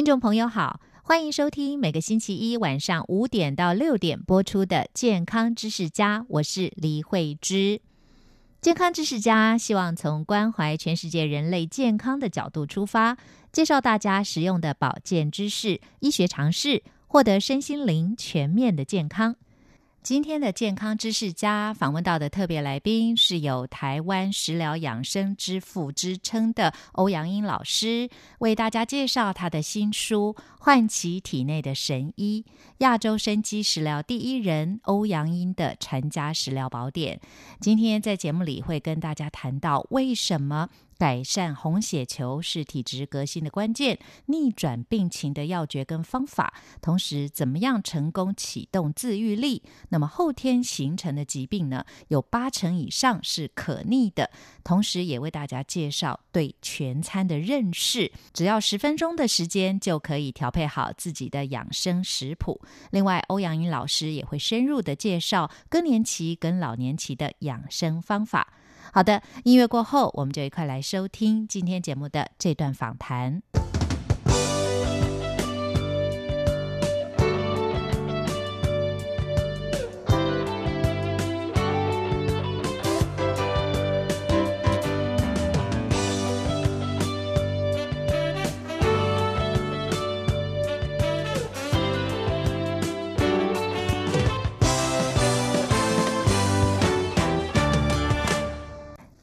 听众朋友好，欢迎收听每个星期一晚上五点到六点播出的《健康知识家》，我是李慧芝。健康知识家希望从关怀全世界人类健康的角度出发，介绍大家实用的保健知识、医学常识，获得身心灵全面的健康。今天的健康知识家访问到的特别来宾是有台湾食疗养生之父之称的欧阳英老师，为大家介绍他的新书《唤起体内的神医：亚洲生机食疗第一人欧阳英的传家食疗宝典》。今天在节目里会跟大家谈到为什么。改善红血球是体质革新的关键，逆转病情的要诀跟方法，同时怎么样成功启动自愈力？那么后天形成的疾病呢？有八成以上是可逆的。同时也为大家介绍对全餐的认识，只要十分钟的时间就可以调配好自己的养生食谱。另外，欧阳英老师也会深入的介绍更年期跟老年期的养生方法。好的，音乐过后，我们就一块来收听今天节目的这段访谈。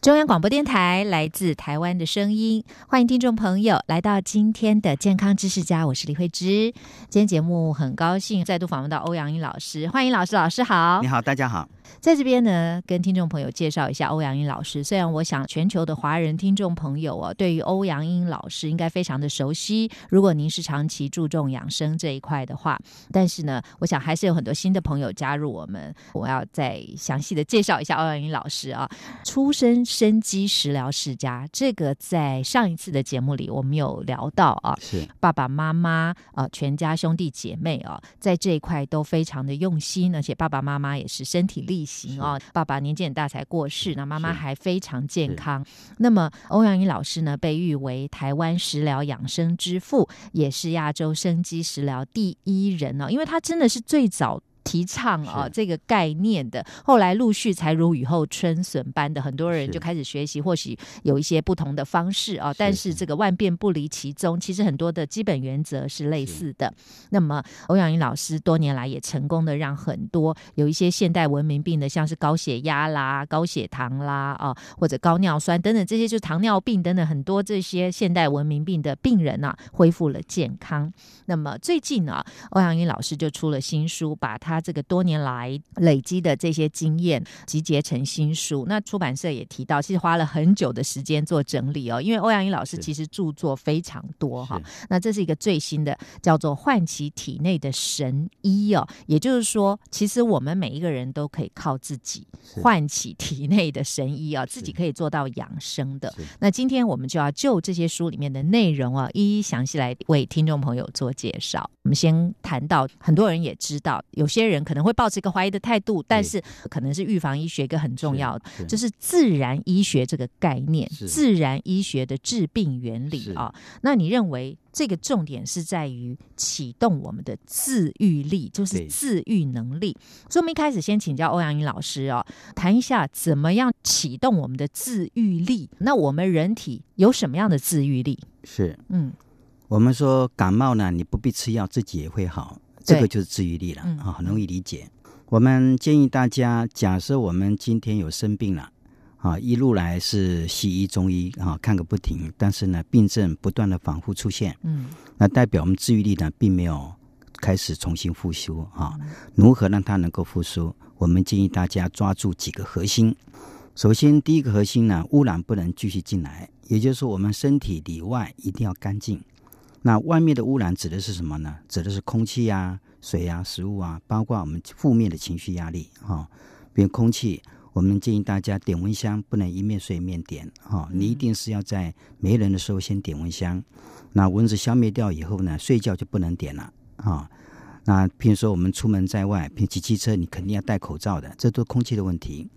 中央广播电台来自台湾的声音，欢迎听众朋友来到今天的健康知识家，我是李慧芝。今天节目很高兴再度访问到欧阳英老师，欢迎老师，老师好，你好，大家好。在这边呢，跟听众朋友介绍一下欧阳英老师。虽然我想全球的华人听众朋友哦，对于欧阳英老师应该非常的熟悉。如果您是长期注重养生这一块的话，但是呢，我想还是有很多新的朋友加入我们。我要再详细的介绍一下欧阳英老师啊，出身生机食疗世家。这个在上一次的节目里我们有聊到啊，是爸爸妈妈啊，全家兄弟姐妹啊，在这一块都非常的用心，而且爸爸妈妈也是身体力。行啊，爸爸年纪很大才过世，那妈妈还非常健康。那么欧阳英老师呢，被誉为台湾食疗养生之父，也是亚洲生机食疗第一人哦，因为他真的是最早。提倡啊这个概念的，后来陆续才如雨后春笋般的，很多人就开始学习，或许有一些不同的方式啊，但是这个万变不离其宗，其实很多的基本原则是类似的。那么欧阳云老师多年来也成功的让很多有一些现代文明病的，像是高血压啦、高血糖啦啊，或者高尿酸等等这些，就是糖尿病等等很多这些现代文明病的病人啊，恢复了健康。那么最近呢，欧阳云老师就出了新书，把他他这个多年来累积的这些经验集结成新书，那出版社也提到，其实花了很久的时间做整理哦。因为欧阳英老师其实著作非常多哈，那这是一个最新的，叫做《唤起体内的神医》哦。也就是说，其实我们每一个人都可以靠自己唤起体内的神医啊，自己可以做到养生的。那今天我们就要就这些书里面的内容啊，一一详细来为听众朋友做介绍。我们先谈到，很多人也知道有些。人可能会抱持一个怀疑的态度，但是可能是预防医学一个很重要的，就是自然医学这个概念，自然医学的治病原理啊。那你认为这个重点是在于启动我们的自愈力，就是自愈能力。所以，我们一开始先请教欧阳英老师哦，谈一下怎么样启动我们的自愈力。那我们人体有什么样的自愈力？是，嗯，我们说感冒呢，你不必吃药，自己也会好。这个就是治愈力了啊，很容易理解。我们建议大家，假设我们今天有生病了啊，一路来是西医、中医啊看个不停，但是呢，病症不断的反复出现，嗯，那代表我们治愈力呢并没有开始重新复苏啊。如何让它能够复苏？我们建议大家抓住几个核心。首先第一个核心呢，污染不能继续进来，也就是说我们身体里外一定要干净。那外面的污染指的是什么呢？指的是空气啊、水啊、食物啊，包括我们负面的情绪压力哈。比如空气，我们建议大家点蚊香，不能一面睡一面点哈。你一定是要在没人的时候先点蚊香，那蚊子消灭掉以后呢，睡觉就不能点了啊。那譬如说我们出门在外，譬如骑汽车，你肯定要戴口罩的，这都空气的问题。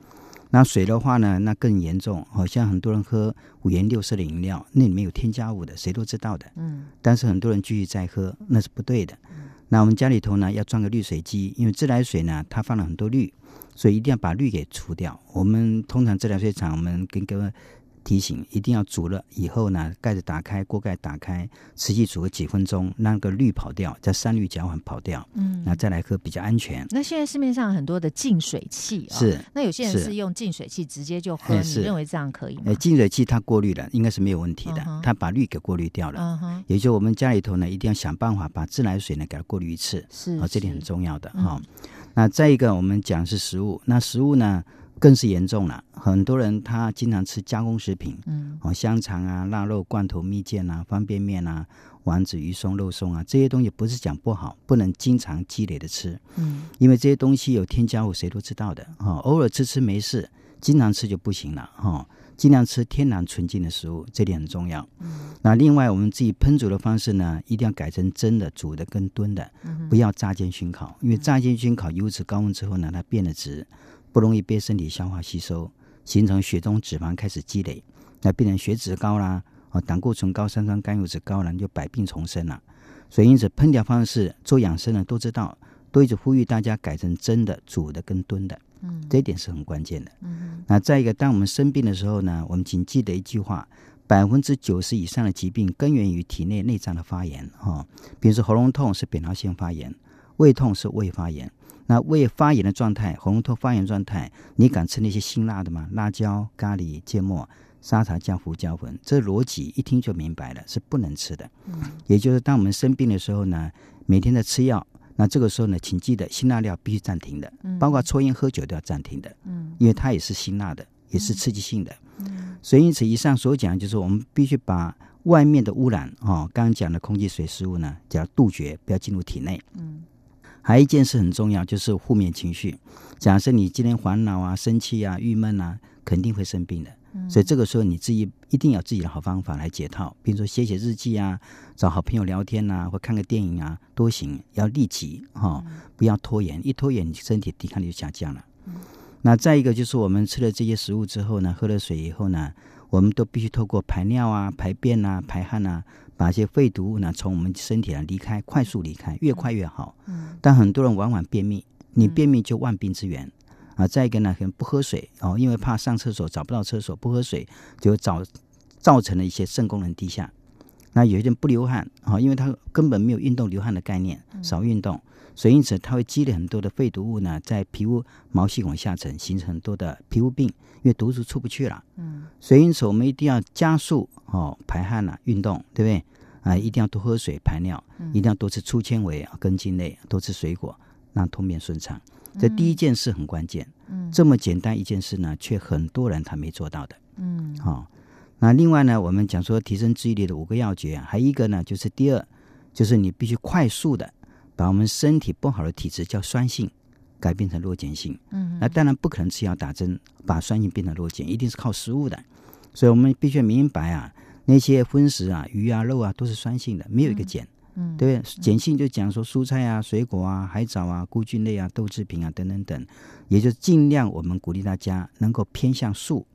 那水的话呢，那更严重，好像很多人喝五颜六色的饮料，那里面有添加物的，谁都知道的。嗯。但是很多人继续在喝，那是不对的。那我们家里头呢，要装个滤水机，因为自来水呢，它放了很多氯，所以一定要把氯给除掉。我们通常自来水厂，我们跟各位。提醒一定要煮了以后呢，盖子打开，锅盖打开，持续煮个几分钟，让个氯跑掉，叫三氯甲烷跑掉，嗯，那再来喝比较安全。那现在市面上很多的净水器啊，是，那有些人是用净水器直接就喝，你认为这样可以吗？哎，净水器它过滤了，应该是没有问题的，它把氯给过滤掉了。也就我们家里头呢，一定要想办法把自来水呢给它过滤一次，是啊，这点很重要的哈。那再一个，我们讲是食物，那食物呢？更是严重了，很多人他经常吃加工食品，嗯，哦，香肠啊、腊肉、罐头、蜜饯啊、方便面啊、丸子、鱼松、肉松啊，这些东西不是讲不好，不能经常积累的吃，嗯，因为这些东西有添加物，谁都知道的，哈，偶尔吃吃没事，经常吃就不行了，哈，尽量吃天然纯净的食物，这点很重要。嗯，那另外我们自己烹煮的方式呢，一定要改成蒸的、煮的跟炖的，不要炸煎熏烤，因为炸煎熏烤油脂高温之后呢，它变得直。不容易被身体消化吸收，形成血中脂肪开始积累，那病人血脂高啦，啊，胆固醇高、三酸甘油脂高了，就百病丛生了。所以因此烹调方式做养生的都知道，都一直呼吁大家改成蒸的、煮的跟炖的，嗯，这一点是很关键的。嗯，那再一个，当我们生病的时候呢，我们请记得一句话：百分之九十以上的疾病根源于体内内脏的发炎，哈，比如说喉咙痛是扁桃腺发炎，胃痛是胃发炎。那胃发炎的状态，喉咙痛发炎状态，你敢吃那些辛辣的吗？辣椒、咖喱、芥末、沙茶酱、胡椒粉，这逻辑一听就明白了，是不能吃的。嗯，也就是当我们生病的时候呢，每天在吃药，那这个时候呢，请记得辛辣料必须暂停的，包括抽烟喝酒都要暂停的。嗯，因为它也是辛辣的，也是刺激性的。嗯，所以因此以上所讲，就是我们必须把外面的污染哦，刚刚讲的空气、水、食物呢，要杜绝，不要进入体内。嗯。还有一件事很重要，就是负面情绪。假设你今天烦恼啊、生气啊、郁闷啊，肯定会生病的。所以这个时候你自己一定有自己的好方法来解套，比如说写写日记啊，找好朋友聊天呐，或看个电影啊，都行。要立即哈，不要拖延，一拖延你身体抵抗力就下降了。那再一个就是我们吃了这些食物之后呢，喝了水以后呢，我们都必须透过排尿啊、排便啊、排汗啊。把一些废毒物呢从我们身体上离开，快速离开，越快越好。嗯。但很多人往往便秘，你便秘就万病之源啊。再一个呢，可能不喝水哦，因为怕上厕所找不到厕所，不喝水就造造成了一些肾功能低下。那有些人不流汗啊，因为他根本没有运动流汗的概念，少运动，所以因此它会积累很多的废毒物呢，在皮肤毛细孔下层形成很多的皮肤病，因为毒素出不去了。嗯。所以因此我们一定要加速哦排汗呐，运动，对不对？啊，一定要多喝水、排尿，一定要多吃粗纤维啊、根茎类，多吃水果，让通便顺畅。这第一件事很关键。嗯，这么简单一件事呢，却很多人他没做到的。嗯，好。那另外呢，我们讲说提升注意力的五个要诀，还一个呢，就是第二，就是你必须快速的把我们身体不好的体质叫酸性改变成弱碱性。嗯，那当然不可能吃药打针把酸性变成弱碱，一定是靠食物的。所以我们必须明白啊。那些荤食啊，鱼啊、肉啊，都是酸性的，没有一个碱，嗯，对不对？碱性就讲说蔬菜啊、水果啊、海藻啊、菇菌类啊、豆制品啊等等等，也就尽量我们鼓励大家能够偏向素，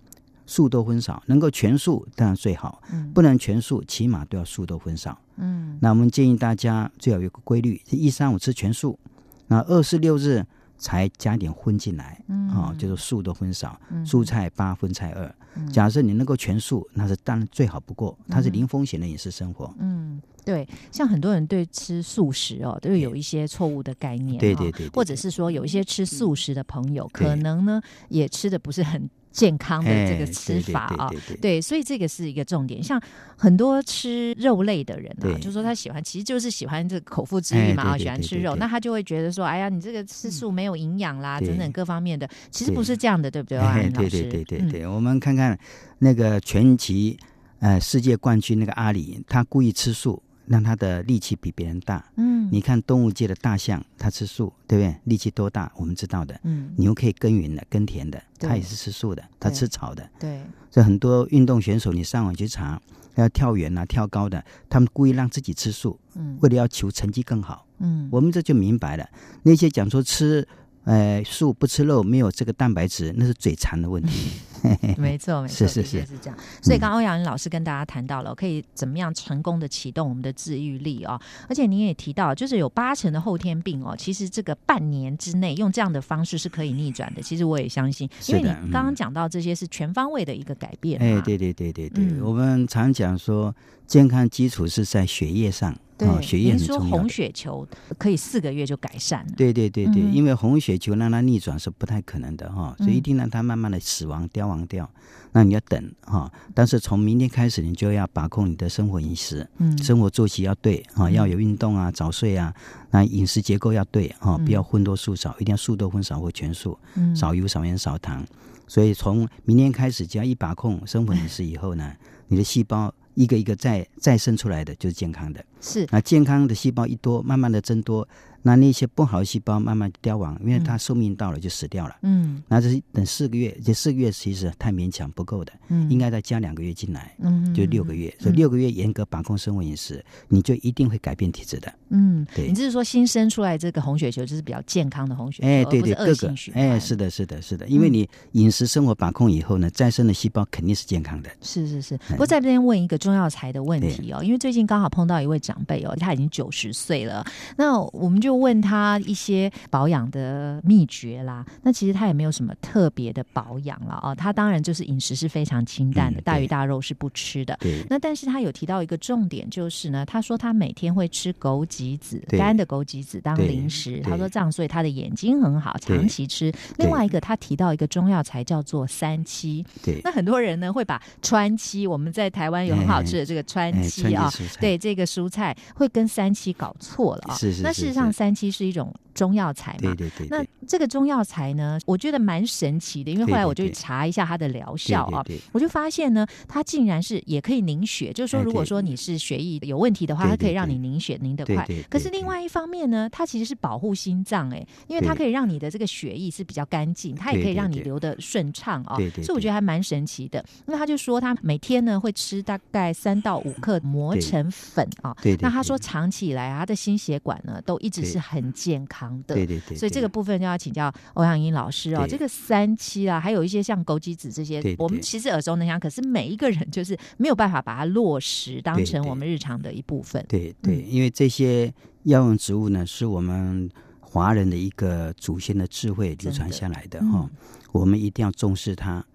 素多荤少，能够全素当然最好，嗯，不能全素，起码都要素多荤少，嗯。那我们建议大家最好有个规律，一三五吃全素，那二四六日。才加点荤进来，啊，就是素多荤少，蔬菜八，荤菜二。假设你能够全素，那是当然最好不过，它是零风险的饮食生活。嗯，对，像很多人对吃素食哦，都有一些错误的概念，对对对，或者是说有一些吃素食的朋友，可能呢也吃的不是很。健康的这个吃法啊，对，所以这个是一个重点。像很多吃肉类的人啊，就说他喜欢，其实就是喜欢这口腹之欲嘛，啊，喜欢吃肉，那他就会觉得说，哎呀，你这个吃素没有营养啦，等等各方面的，其实不是这样的，对不对？对对对对对，我们看看那个拳击呃世界冠军那个阿里，他故意吃素。让它的力气比别人大。嗯，你看动物界的大象，它吃素，对不对？力气多大？我们知道的。嗯，牛可以耕耘的、耕田的，它也是吃素的，它吃草的。对，所以很多运动选手，你上网去查，要跳远啊、跳高的，他们故意让自己吃素，嗯，为了要求成绩更好。嗯，我们这就明白了，那些讲说吃。呃，素不吃肉，没有这个蛋白质，那是嘴馋的问题。没错，没错，是是是是这样。所以刚欧阳老师跟大家谈到了，可以怎么样成功的启动我们的治愈力哦。而且您也提到，就是有八成的后天病哦，其实这个半年之内用这样的方式是可以逆转的。其实我也相信，因为你刚刚讲到这些是全方位的一个改变。哎，对对对对对，我们常讲说，健康基础是在血液上。对，血液很重要。说红血球可以四个月就改善了。对对对对，因为红血球让它逆转是不太可能的哈，所以一定让它慢慢的死亡凋亡掉。那你要等哈，但是从明天开始，你就要把控你的生活饮食，嗯，生活作息要对哈，要有运动啊，早睡啊，那饮食结构要对哈，不要荤多素少，一定要素多荤少或全素，嗯少油少盐少糖。所以从明天开始，只要一把控生活饮食以后呢，你的细胞。一个一个再再生出来的就是健康的，是那健康的细胞一多，慢慢的增多。那那些不好的细胞慢慢凋亡，因为它寿命到了就死掉了。嗯，那这是等四个月，这四个月其实太勉强不够的，嗯，应该再加两个月进来，嗯，就六个月。所以六个月严格把控生活饮食，你就一定会改变体质的。嗯，对。你就是说新生出来这个红血球就是比较健康的红血球，哎，对对，各个，哎，是的，是的，是的。因为你饮食生活把控以后呢，再生的细胞肯定是健康的。是是是。不过在这边问一个中药材的问题哦，因为最近刚好碰到一位长辈哦，他已经九十岁了，那我们就问他一。些保养的秘诀啦，那其实他也没有什么特别的保养了哦。他当然就是饮食是非常清淡的，大鱼大肉是不吃的。那但是他有提到一个重点，就是呢，他说他每天会吃枸杞子，干的枸杞子当零食。他说这样，所以他的眼睛很好，长期吃。另外一个，他提到一个中药材叫做三七。对，那很多人呢会把川七，我们在台湾有很好吃的这个川七啊，对这个蔬菜会跟三七搞错了啊。是是是。那事实上，三三七是一种。中药材嘛，对对对。那这个中药材呢，我觉得蛮神奇的，因为后来我就去查一下它的疗效啊，我就发现呢，它竟然是也可以凝血，就是说，如果说你是血液有问题的话，它可以让你凝血凝得快。可是另外一方面呢，它其实是保护心脏哎，因为它可以让你的这个血液是比较干净，它也可以让你流的顺畅啊。所以我觉得还蛮神奇的。那他就说他每天呢会吃大概三到五克磨成粉啊。那他说长期以来他的心血管呢都一直是很健康。对对对，所以这个部分就要请教欧阳英老师哦。这个三七啊，还有一些像枸杞子这些，我们其实耳熟能详，可是每一个人就是没有办法把它落实当成我们日常的一部分。对对，因为这些药用植物呢，是我们华人的一个祖先的智慧流传下来的哈，我们一定要重视它。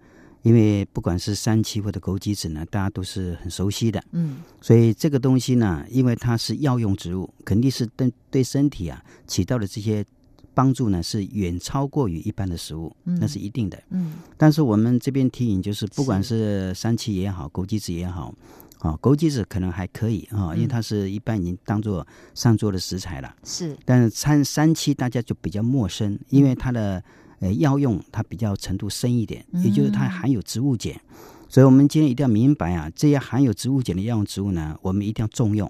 因为不管是三七或者枸杞子呢，大家都是很熟悉的，嗯，所以这个东西呢，因为它是药用植物，肯定是对对身体啊起到的这些帮助呢，是远超过于一般的食物，那是一定的，嗯。但是我们这边提醒就是，不管是三七也好，枸杞子也好，啊，枸杞子可能还可以啊，因为它是一般已经当做上桌的食材了，是。但是三三七大家就比较陌生，因为它的。呃，药用它比较程度深一点，也就是它含有植物碱，所以我们今天一定要明白啊，这些含有植物碱的药用植物呢，我们一定要重用。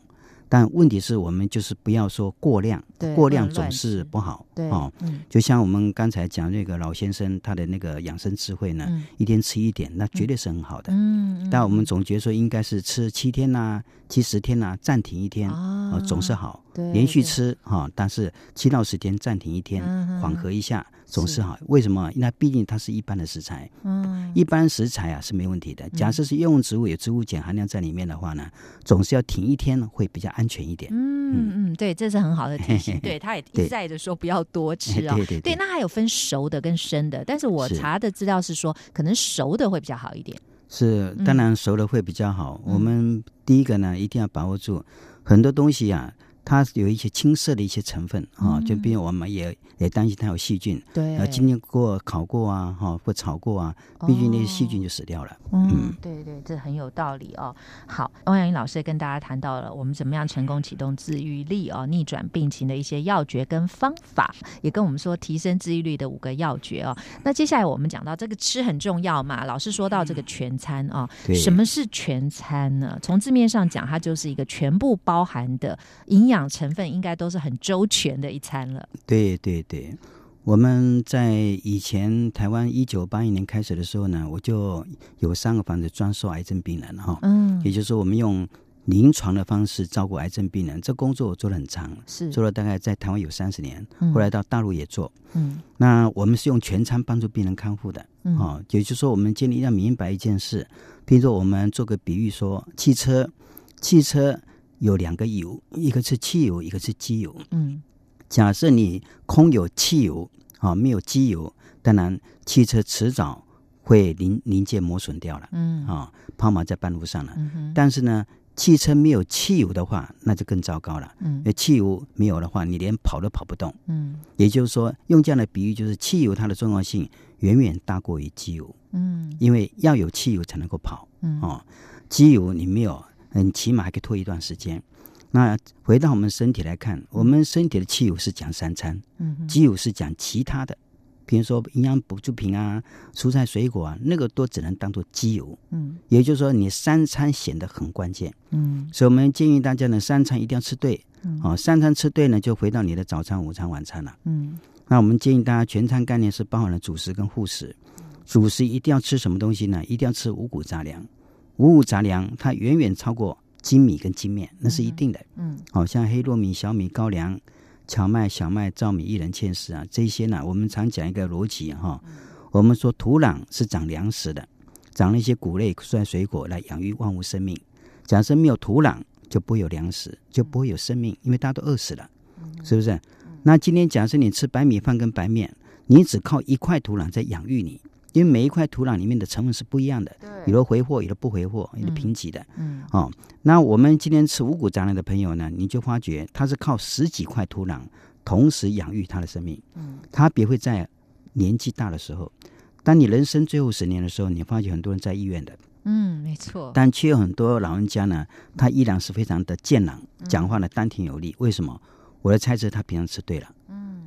但问题是我们就是不要说过量，过量总是不好。对哦，就像我们刚才讲那个老先生他的那个养生智慧呢，一天吃一点，那绝对是很好的。嗯，但我们总觉得说应该是吃七天呐，七十天呐，暂停一天啊，总是好。对，连续吃哈，但是七到十天暂停一天，缓和一下。总是好，为什么？那毕竟它是一般的食材，嗯，一般食材啊是没问题的。假设是用植物有植物碱含量在里面的话呢，总是要停一天会比较安全一点。嗯嗯，对，这是很好的提醒。对，他也一再的说不要多吃啊。对对对，那还有分熟的跟生的，但是我查的资料是说，可能熟的会比较好一点。是，当然熟的会比较好。我们第一个呢，一定要把握住很多东西啊。它有一些青色的一些成分啊，就比如我们也也担心它有细菌，对，呃，经历过烤过啊，哈，或炒过啊，毕竟那些细菌就死掉了。嗯，对对，这很有道理哦。好，欧阳英老师跟大家谈到了我们怎么样成功启动自愈力哦，逆转病情的一些要诀跟方法，也跟我们说提升自愈率的五个要诀哦。那接下来我们讲到这个吃很重要嘛，老师说到这个全餐啊，什么是全餐呢？从字面上讲，它就是一个全部包含的营养。养成分应该都是很周全的一餐了。对对对，我们在以前台湾一九八一年开始的时候呢，我就有三个房子专收癌症病人哈。嗯，也就是说，我们用临床的方式照顾癌症病人，这工作我做了很长，是做了大概在台湾有三十年，后来到大陆也做。嗯，那我们是用全餐帮助病人康复的。嗯，哦，也就是说，我们建立要明白一件事，比如说，我们做个比喻说，汽车，汽车。有两个油，一个是汽油，一个是机油。嗯，假设你空有汽油啊，没有机油，当然汽车迟早会零零件磨损掉了。嗯，啊，抛锚在半路上了。嗯但是呢，汽车没有汽油的话，那就更糟糕了。嗯，因为汽油没有的话，你连跑都跑不动。嗯，也就是说，用这样的比喻，就是汽油它的重要性远远大过于机油。嗯，因为要有汽油才能够跑。嗯，哦，机油你没有。嗯，起码还可以拖一段时间。那回到我们身体来看，我们身体的汽油是讲三餐，嗯，机油是讲其他的，比如说营养补助品啊、蔬菜水果啊，那个都只能当做机油，嗯，也就是说你三餐显得很关键，嗯，所以我们建议大家呢，三餐一定要吃对，哦，三餐吃对呢，就回到你的早餐、午餐、晚餐了，嗯，那我们建议大家全餐概念是包含了主食跟副食，主食一定要吃什么东西呢？一定要吃五谷杂粮。五谷杂粮，它远远超过精米跟精面，那是一定的。嗯，好像黑糯米、小米、高粱、荞麦、小麦、糙米、薏仁、芡实啊，这些呢，我们常讲一个逻辑哈。我们说土壤是长粮食的，长那些谷类、蔬菜、水果来养育万物生命。假设没有土壤，就不会有粮食，就不会有生命，因为大家都饿死了，是不是？那今天假设你吃白米饭跟白面，你只靠一块土壤在养育你。因为每一块土壤里面的成分是不一样的，有的回货，有的不回货，有的贫瘠的。嗯，哦，那我们今天吃五谷杂粮的朋友呢，你就发觉他是靠十几块土壤同时养育他的生命。嗯，他别会在年纪大的时候，当你人生最后十年的时候，你发觉很多人在医院的。嗯，没错。但却有很多老人家呢，他依然是非常的健朗，讲话呢丹田有力。为什么？我的猜测，他平常吃对了。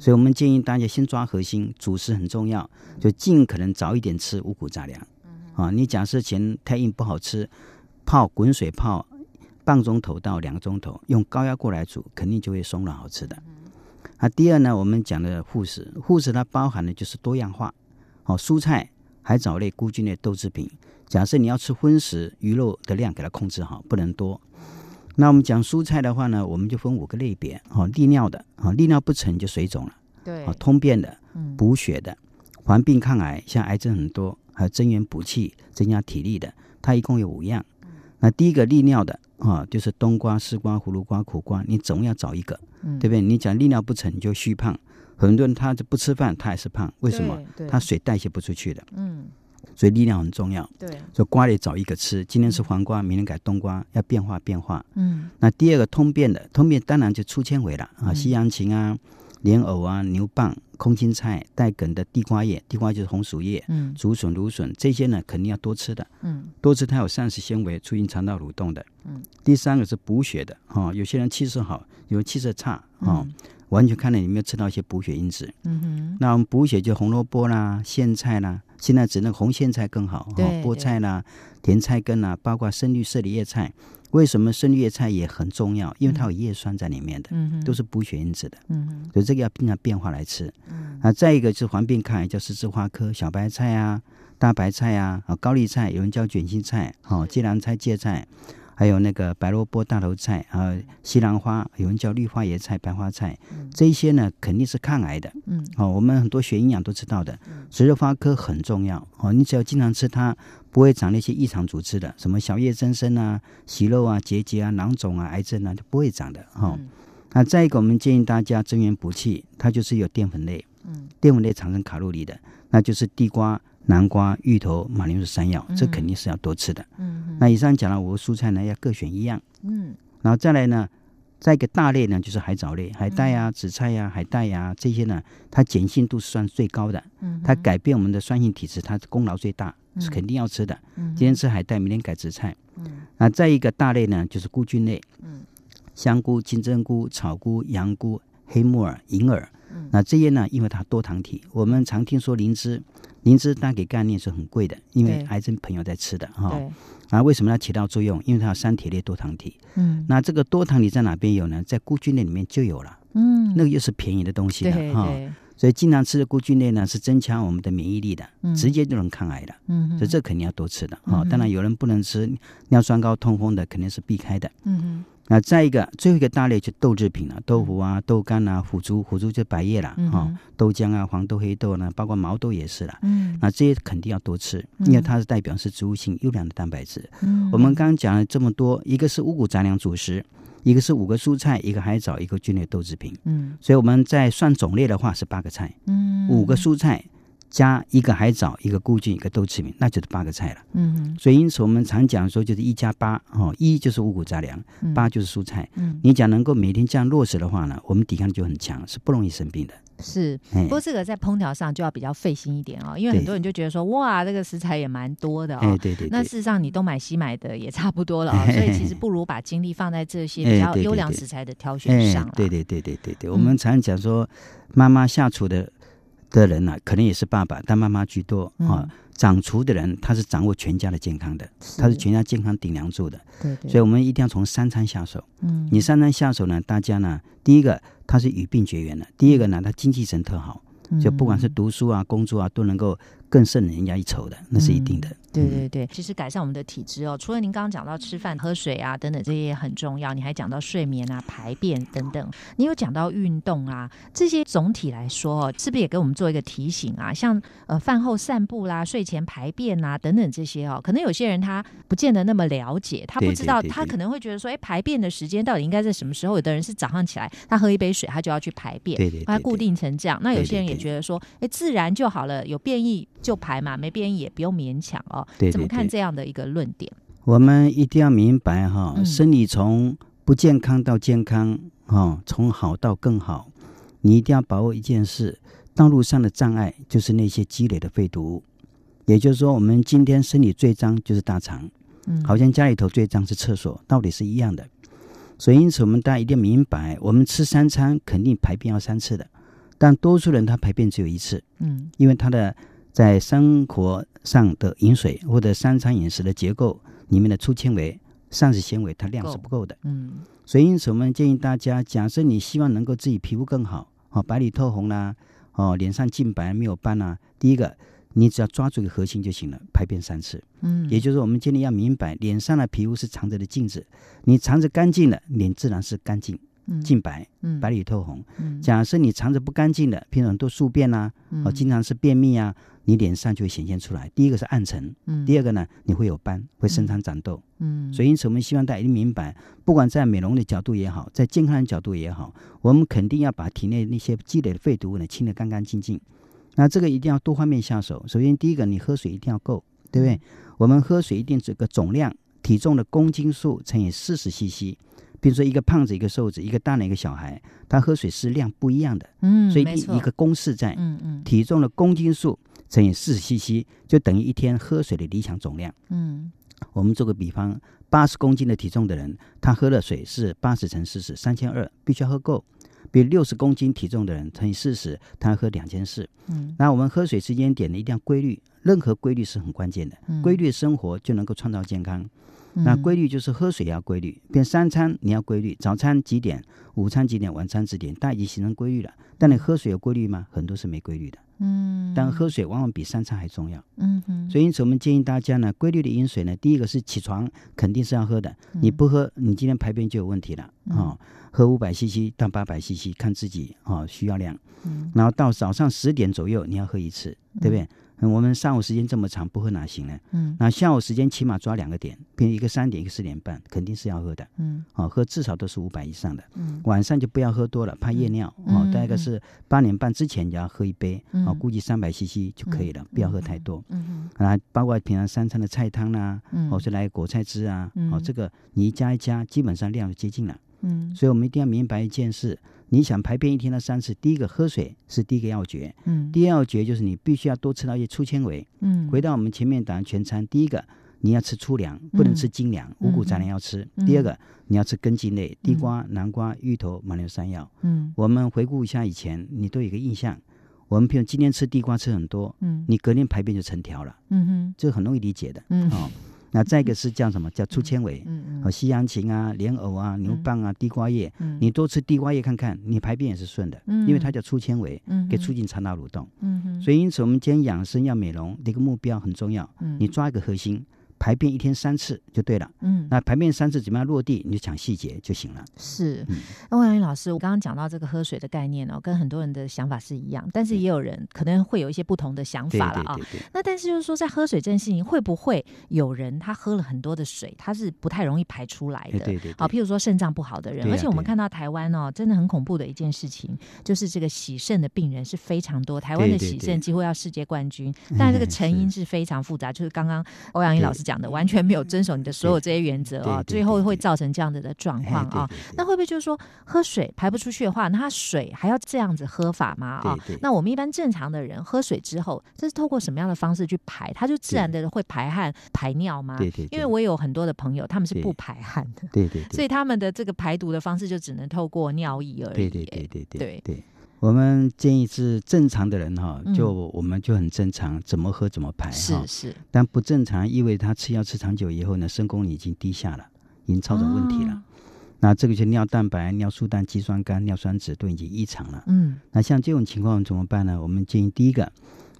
所以我们建议大家先抓核心，主食很重要，就尽可能早一点吃五谷杂粮。啊，你假设嫌太硬不好吃，泡滚水泡半钟头到两个钟头，用高压锅来煮，肯定就会松软好吃的。那第二呢，我们讲的护食，护食它包含的就是多样化。哦，蔬菜、海藻类、菇菌类、豆制品。假设你要吃荤食，鱼肉的量给它控制好，不能多。那我们讲蔬菜的话呢，我们就分五个类别，哈，利尿的，哈，利尿不成就水肿了，对，通便的，补血的，防病抗癌，像癌症很多，还有增援补气、增加体力的，它一共有五样。那第一个利尿的，啊，就是冬瓜、丝瓜、葫芦瓜、苦瓜，你总要找一个，对不对？你讲利尿不成，你就虚胖，很多人他就不吃饭，他也是胖，为什么？他水代谢不出去的，嗯。所以力量很重要。对，所以瓜类找一个吃，今天吃黄瓜，明天改冬瓜，要变化变化。嗯，那第二个通便的，通便当然就粗纤维了啊，西洋芹啊、莲藕啊、牛蒡、空心菜、带梗的地瓜叶，地瓜就是红薯叶，嗯，竹笋、芦笋这些呢，肯定要多吃的。嗯，多吃它有膳食纤维，促进肠道蠕动的。嗯，第三个是补血的哈，有些人气色好，有气色差啊。完全看了有没有吃到一些补血因子。嗯哼，那我们补血就红萝卜啦、苋菜啦，现在只能红苋菜更好。哈，菠菜啦、甜菜根啦，包括深绿色的叶菜。为什么深绿叶菜也很重要？因为它有叶酸在里面的，嗯都是补血因子的。嗯哼，所以这个要经常变化来吃。嗯，啊，再一个是黄病抗癌，叫十字花科小白菜啊、大白菜啊、啊高丽菜，有人叫卷心菜，好芥蓝菜、芥菜。还有那个白萝卜、大头菜啊，西兰花，有人叫绿花椰菜、白花菜，这些呢肯定是抗癌的。嗯，哦，我们很多学营养都知道的，十字花科很重要。哦，你只要经常吃它，不会长那些异常组织的，什么小叶增生啊、息肉啊、结节啊、囊肿啊、癌症啊，都不会长的。哈，那再一个，我们建议大家增援补气，它就是有淀粉类，嗯，淀粉类产生卡路里的，那就是地瓜。南瓜、芋头、马铃薯、山药，这肯定是要多吃的。嗯，那以上讲了五个蔬菜呢，要各选一样。嗯，然后再来呢，再一个大类呢，就是海藻类，海带呀、紫菜呀、海带呀这些呢，它碱性度是算最高的，嗯它改变我们的酸性体质，它功劳最大，是肯定要吃的。嗯今天吃海带，明天改紫菜。嗯。那再一个大类呢，就是菇菌类，嗯。香菇、金针菇、草菇、羊菇、黑木耳、银耳。嗯。那这些呢，因为它多糖体，我们常听说灵芝，灵芝单给概念是很贵的，因为癌症朋友在吃的哈。对，啊，为什么要起到作用？因为它有三铁类多糖体。嗯那这个多糖体在哪边有呢？在菇菌类里面就有了，嗯，那个又是便宜的东西对了哈。对，所以经常吃的菇菌类呢，是增强我们的免疫力的，嗯直接就能抗癌的。嗯所以这肯定要多吃的哈、当然有人不能吃尿酸高、痛风的，肯定是避开的。嗯哼那再一个，最后一个大类就豆制品了，豆腐啊、豆干啊、腐竹，腐竹就白叶啦哈、豆浆啊、黄豆、黑豆呢，包括毛豆也是了。嗯。那这些肯定要多吃，嗯。因为它是代表是植物性优良的蛋白质。嗯，我们刚刚讲了这么多，一个是五谷杂粮主食，一个是五个蔬菜，一个海藻，一个菌类豆制品。嗯。所以我们在算种类的话是八个菜，嗯。五个蔬菜加一个海藻，一个菇菌，一个豆制品，那就是八个菜了。嗯哼。所以因此我们常讲说就是一加八哦，一就是五谷杂粮，嗯。八就是蔬菜。嗯。你讲能够每天这样落实的话呢，我们抵抗力就很强，是不容易生病的。是，哎不过这个在烹调上就要比较费心一点哦，因为很多人就觉得说哇，这个食材也蛮多的哎，哦。对对对，那事实上，你东买西买的也差不多了哦，哎所以其实不如把精力放在这些哎比较优良食材的挑选哎上。对对对对对对，嗯。我们常讲说，妈妈下厨的的人呢、可能也是爸爸，但妈妈居多啊、嗯掌厨的人，他是掌握全家的健康的，他是全家健康顶梁柱的，对对，所以我们一定要从三餐下手。嗯。你三餐下手呢，大家呢，第一个他是与病绝缘的，第二个呢，他精气神特好，就不管是读书啊、工作啊，都能够更胜人家一筹的，那是一定的。嗯对对对，其实改善我们的体质哦，除了您刚刚讲到吃饭、喝水啊等等这些很重要，你还讲到睡眠啊、排便等等，你有讲到运动啊，这些总体来说哦，是不是也给我们做一个提醒啊？像呃饭后散步啦、睡前排便啊等等这些哦，可能有些人他不见得那么了解，他不知道，对对对他可能会觉得说，哎，排便的时间到底应该在什么时候？有的人是早上起来，他喝一杯水，他就要去排便，对对对他固定成这样。那有些人也觉得说，哎，自然就好了，有变异就排嘛，没变异也不用勉强哦。对对怎么看这样的一个论点？我们一定要明白哈，嗯身体从不健康到健康，哈，从好到更好，你一定要把握一件事：道路上的障碍就是那些积累的废毒物。也就是说，我们今天身体最脏就是大肠，嗯，好像家里头最脏是厕所，道理是一样的。所以，因此我们大家一定要明白，我们吃三餐肯定排便要三次的，但多数人他排便只有一次，嗯因为他的在生活上的饮水或者三餐饮食的结构里面的粗纤维、膳食纤维，它量是不够的。嗯所以因此我们建议大家，假设你希望能够自己皮肤更好，哦，白里透红啦、哦，脸上净白没有斑啦、第一个，你只要抓住一个核心就行了，排便三次。嗯，也就是我们今天要明白，脸上的皮肤是藏着的镜子，你藏着干净了，脸自然是干净、嗯净白、嗯白里透红。嗯假设你藏着不干净的，譬如很多宿便啊，哦，嗯经常是便秘啊，你脸上就会显现出来。第一个是暗沉，嗯第二个呢，你会有斑，会生长长痘。嗯，所以因此，我们希望大家一定明白，不管在美容的角度也好，在健康的角度也好，我们肯定要把体内那些积累的废毒物呢清得干干净净。那这个一定要多方面下手。首先，第一个，你喝水一定要够，对不对？我们喝水一定这个总量，体重的公斤数乘以四十 CC。比如说，一个胖子，一个瘦子，一个大人，一个小孩，他喝水是量不一样的，嗯，所以一一个公式在嗯嗯体重的公斤数乘以四十 CC，就等于一天喝水的理想总量。嗯我们做个比方，八十公斤的体重的人，他喝的水是八十乘四十，三千二，必须要喝够。比如六十公斤体重的人乘以四十，他要喝两千四。嗯那我们喝水时间点呢，一定要规律，任何规律是很关键的。嗯规律生活就能够创造健康。嗯那规律就是喝水要规律，变三餐你要规律，早餐几点，午餐几点，晚餐几点，大已经形成规律了。但你喝水有规律吗？很多是没规律的。嗯，但喝水往往比三餐还重要。嗯哼，所以因此我们建议大家呢，规律的饮水呢，第一个是起床肯定是要喝的，嗯。你不喝，你今天排便就有问题了啊、哦喝五百 CC 到八百 CC，看自己啊、哦、需要量。嗯。然后到早上十点左右你要喝一次，对不对？嗯我们上午时间这么长，不喝哪行呢？嗯那下午时间起码抓两个点，比如一个三点，一个四点半，肯定是要喝的。嗯哦，喝至少都是五百以上的。嗯晚上就不要喝多了，怕夜尿。嗯哦，大概是八点半之前你要喝一杯，嗯哦，估计三百 CC 就可以了，不要喝太多。嗯啊，包括平常三餐的菜汤啦、嗯或者来果菜汁啊，嗯哦，这个你一加一加，基本上量就接近了。嗯所以我们一定要明白一件事：你想排便一天的三次，第一个喝水是第一个要诀，嗯。第二要诀就是你必须要多吃到一些粗纤维。嗯，回到我们前面讲的全餐，第一个你要吃粗粮，不能吃精粮，五谷杂粮要吃。嗯。第二个你要吃根茎类，地瓜、南瓜、芋头、马牛山药。嗯。我们回顾一下以前，你都有一个印象，我们譬如今天吃地瓜吃很多，嗯。你隔天排便就成条了，嗯哼。这个很容易理解的。嗯。哦，那再一个是叫什么？叫粗纤维？嗯和西洋芹啊、莲藕啊、牛蒡啊、地瓜叶，嗯。你多吃地瓜叶看看，你排便也是顺的，嗯。因为它叫粗纤维，嗯可以促进肠道蠕动。嗯哼。所以因此我们今天养生要美容的一个目标很重要，嗯。你抓一个核心，排便一天三次就对了。嗯。那排便三次怎么样落地，你就讲细节就行了。是。嗯，那魏阳老师，我刚刚讲到这个喝水的概念哦，跟很多人的想法是一样，但是也有人可能会有一些不同的想法了啊。那但是就是说，在喝水这件事情，会不会有人他喝了很多的水，他是不太容易排出来的？对对对。好，对，譬如说肾脏不好的人，啊而且我们看到台湾哦，真的很恐怖的一件事情，就是这个洗肾的病人是非常多，台湾的洗肾几乎要世界冠军，但这个成因是非常复杂，就是刚刚欧阳一老师讲的，完全没有遵守你的所有这些原则啊，最后会造成这样子的状哎况啊。那会不会就是说喝水排不出去的话，那他水还要这样子喝法吗？啊那我们一般正常的人喝水之后，这是透过什么样的方式去排？他就自然的会排汗、排尿吗？对对对因为我有很多的朋友，他们是不排汗的，对对对，所以他们的这个排毒的方式就只能透过尿液而已。对对对对对对对。我们建议是正常的人哈嗯，就我们就很正常，怎么喝怎么排是哈。是，但不正常意味着他吃药吃长久以后呢，肾功能已经低下了，已经造成问题了。哦那这个就尿蛋白、尿素氮、肌酸酐、尿酸酯都已经异常了。嗯那像这种情况怎么办呢？我们建议第一个，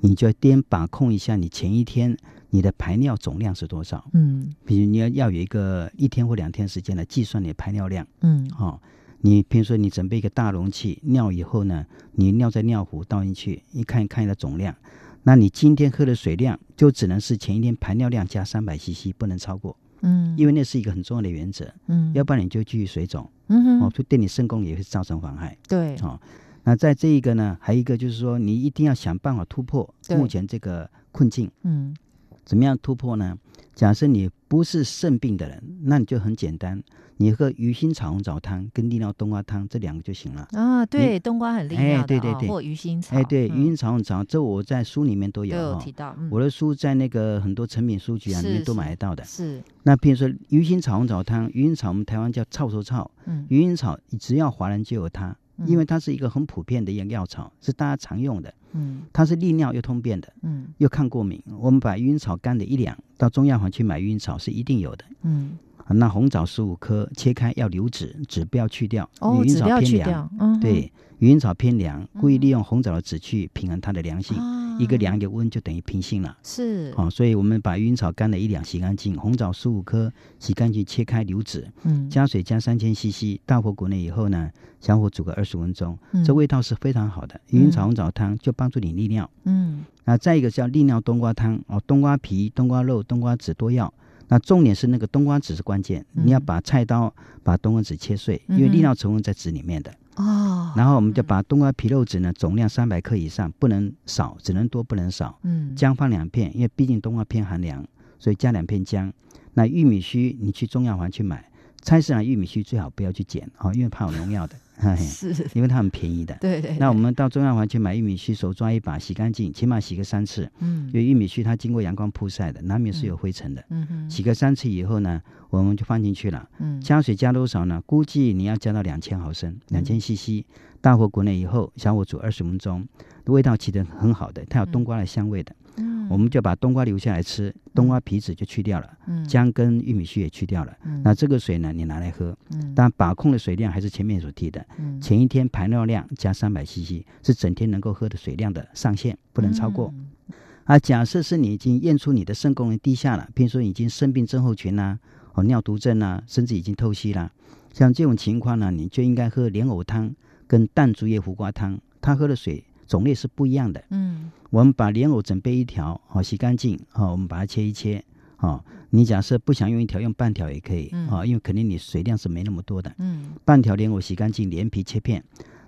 你就要先把控一下你前一天你的排尿总量是多少。嗯比如你要要有一个一天或两天时间来计算你的排尿量嗯哦。你比如说你准备一个大容器，尿以后呢，你尿在尿壶倒进去，一看看你的总量，那你今天喝的水量就只能是前一天排尿量加三百 CC，不能超过，嗯，因为那是一个很重要的原则，嗯。要不然你就继续水肿嗯哼，哦，对你肾功能也会造成妨害。对，哦，那在这一个呢，还有一个就是说，你一定要想办法突破目前这个困境。嗯。怎么样突破呢？假设你不是肾病的人，那你就很简单，你喝鱼腥草红枣汤跟利尿冬瓜汤这两个就行了。啊，对，冬瓜很利哎尿的对对对哦或鱼腥草，哎，对，嗯鱼腥草红枣，这我在书里面都都有提到，嗯我的书在那个很多成品书局啊里面都买得到的。是，那比如说鱼腥草红枣汤，鱼腥草我们台湾叫臭臭草，嗯鱼腥草只要华人就有它，嗯因为它是一个很普遍的一个药草，是大家常用的。嗯它是利尿又通便的，嗯又抗过敏。我们把晕草干的一两到中药房去买晕草是一定有的。嗯，啊那红枣十五颗，切开要留籽，籽不要去掉，因哦，为晕只要草偏凉。去掉，嗯哼，对，晕草偏凉，故意利用红枣的籽去平衡它的凉性。啊一个凉一个温就等于平性了。是，哦，所以我们把晕草干的一两洗干净，红枣十五颗洗干净，切开留籽，嗯，加水加三千 CC，大火滚了以后呢，小火煮个二十分钟，嗯这味道是非常好的。嗯晕草红枣汤就帮助你利尿。嗯那再一个叫利尿冬瓜汤哦，冬瓜皮、冬瓜肉、冬瓜籽多要。那重点是那个冬瓜籽是关键，嗯你要把菜刀把冬瓜籽切碎，因为利尿成分在籽里面的。哦，然后我们就把冬瓜皮肉籽呢，总量三百克以上，不能少，只能多不能少。嗯姜放两片，因为毕竟冬瓜偏寒凉，所以加两片姜。那玉米须你去中药房去买，菜市场玉米须最好不要去捡哦，因为怕有农药的，是，因为它很便宜的。对对，那我们到中药房去买玉米须，手抓一把，洗干净，起码洗个三次。嗯因为玉米须它经过阳光曝晒的，难免是有灰尘的。嗯哼洗个三次以后呢，我们就放进去了。嗯加水加多少呢？估计你要加到两千毫升，两千 CC。大火滚了以后，小火煮二十分钟，味道其实很好的，它有冬瓜的香味的。嗯我们就把冬瓜留下来吃，冬瓜皮子就去掉了，嗯。姜跟玉米须也去掉了。嗯。那这个水呢，你拿来喝，嗯。但把控的水量还是前面所提的，嗯。前一天排尿量加三百 CC 是整天能够喝的水量的上限，不能超过。嗯。啊，假设是你已经验出你的肾功能低下了，比如说已经肾病症候群啦、哦尿毒症啦、甚至已经透析啦，像这种情况呢，你就应该喝莲藕汤跟淡竹叶胡瓜汤，它喝的水种类是不一样的。嗯我们把莲藕准备一条，好、洗干净，好、我们把它切一切，好、你假设不想用一条，用半条也可以，嗯啊、因为肯定你水量是没那么多的。嗯半条莲藕洗干净，连皮切片，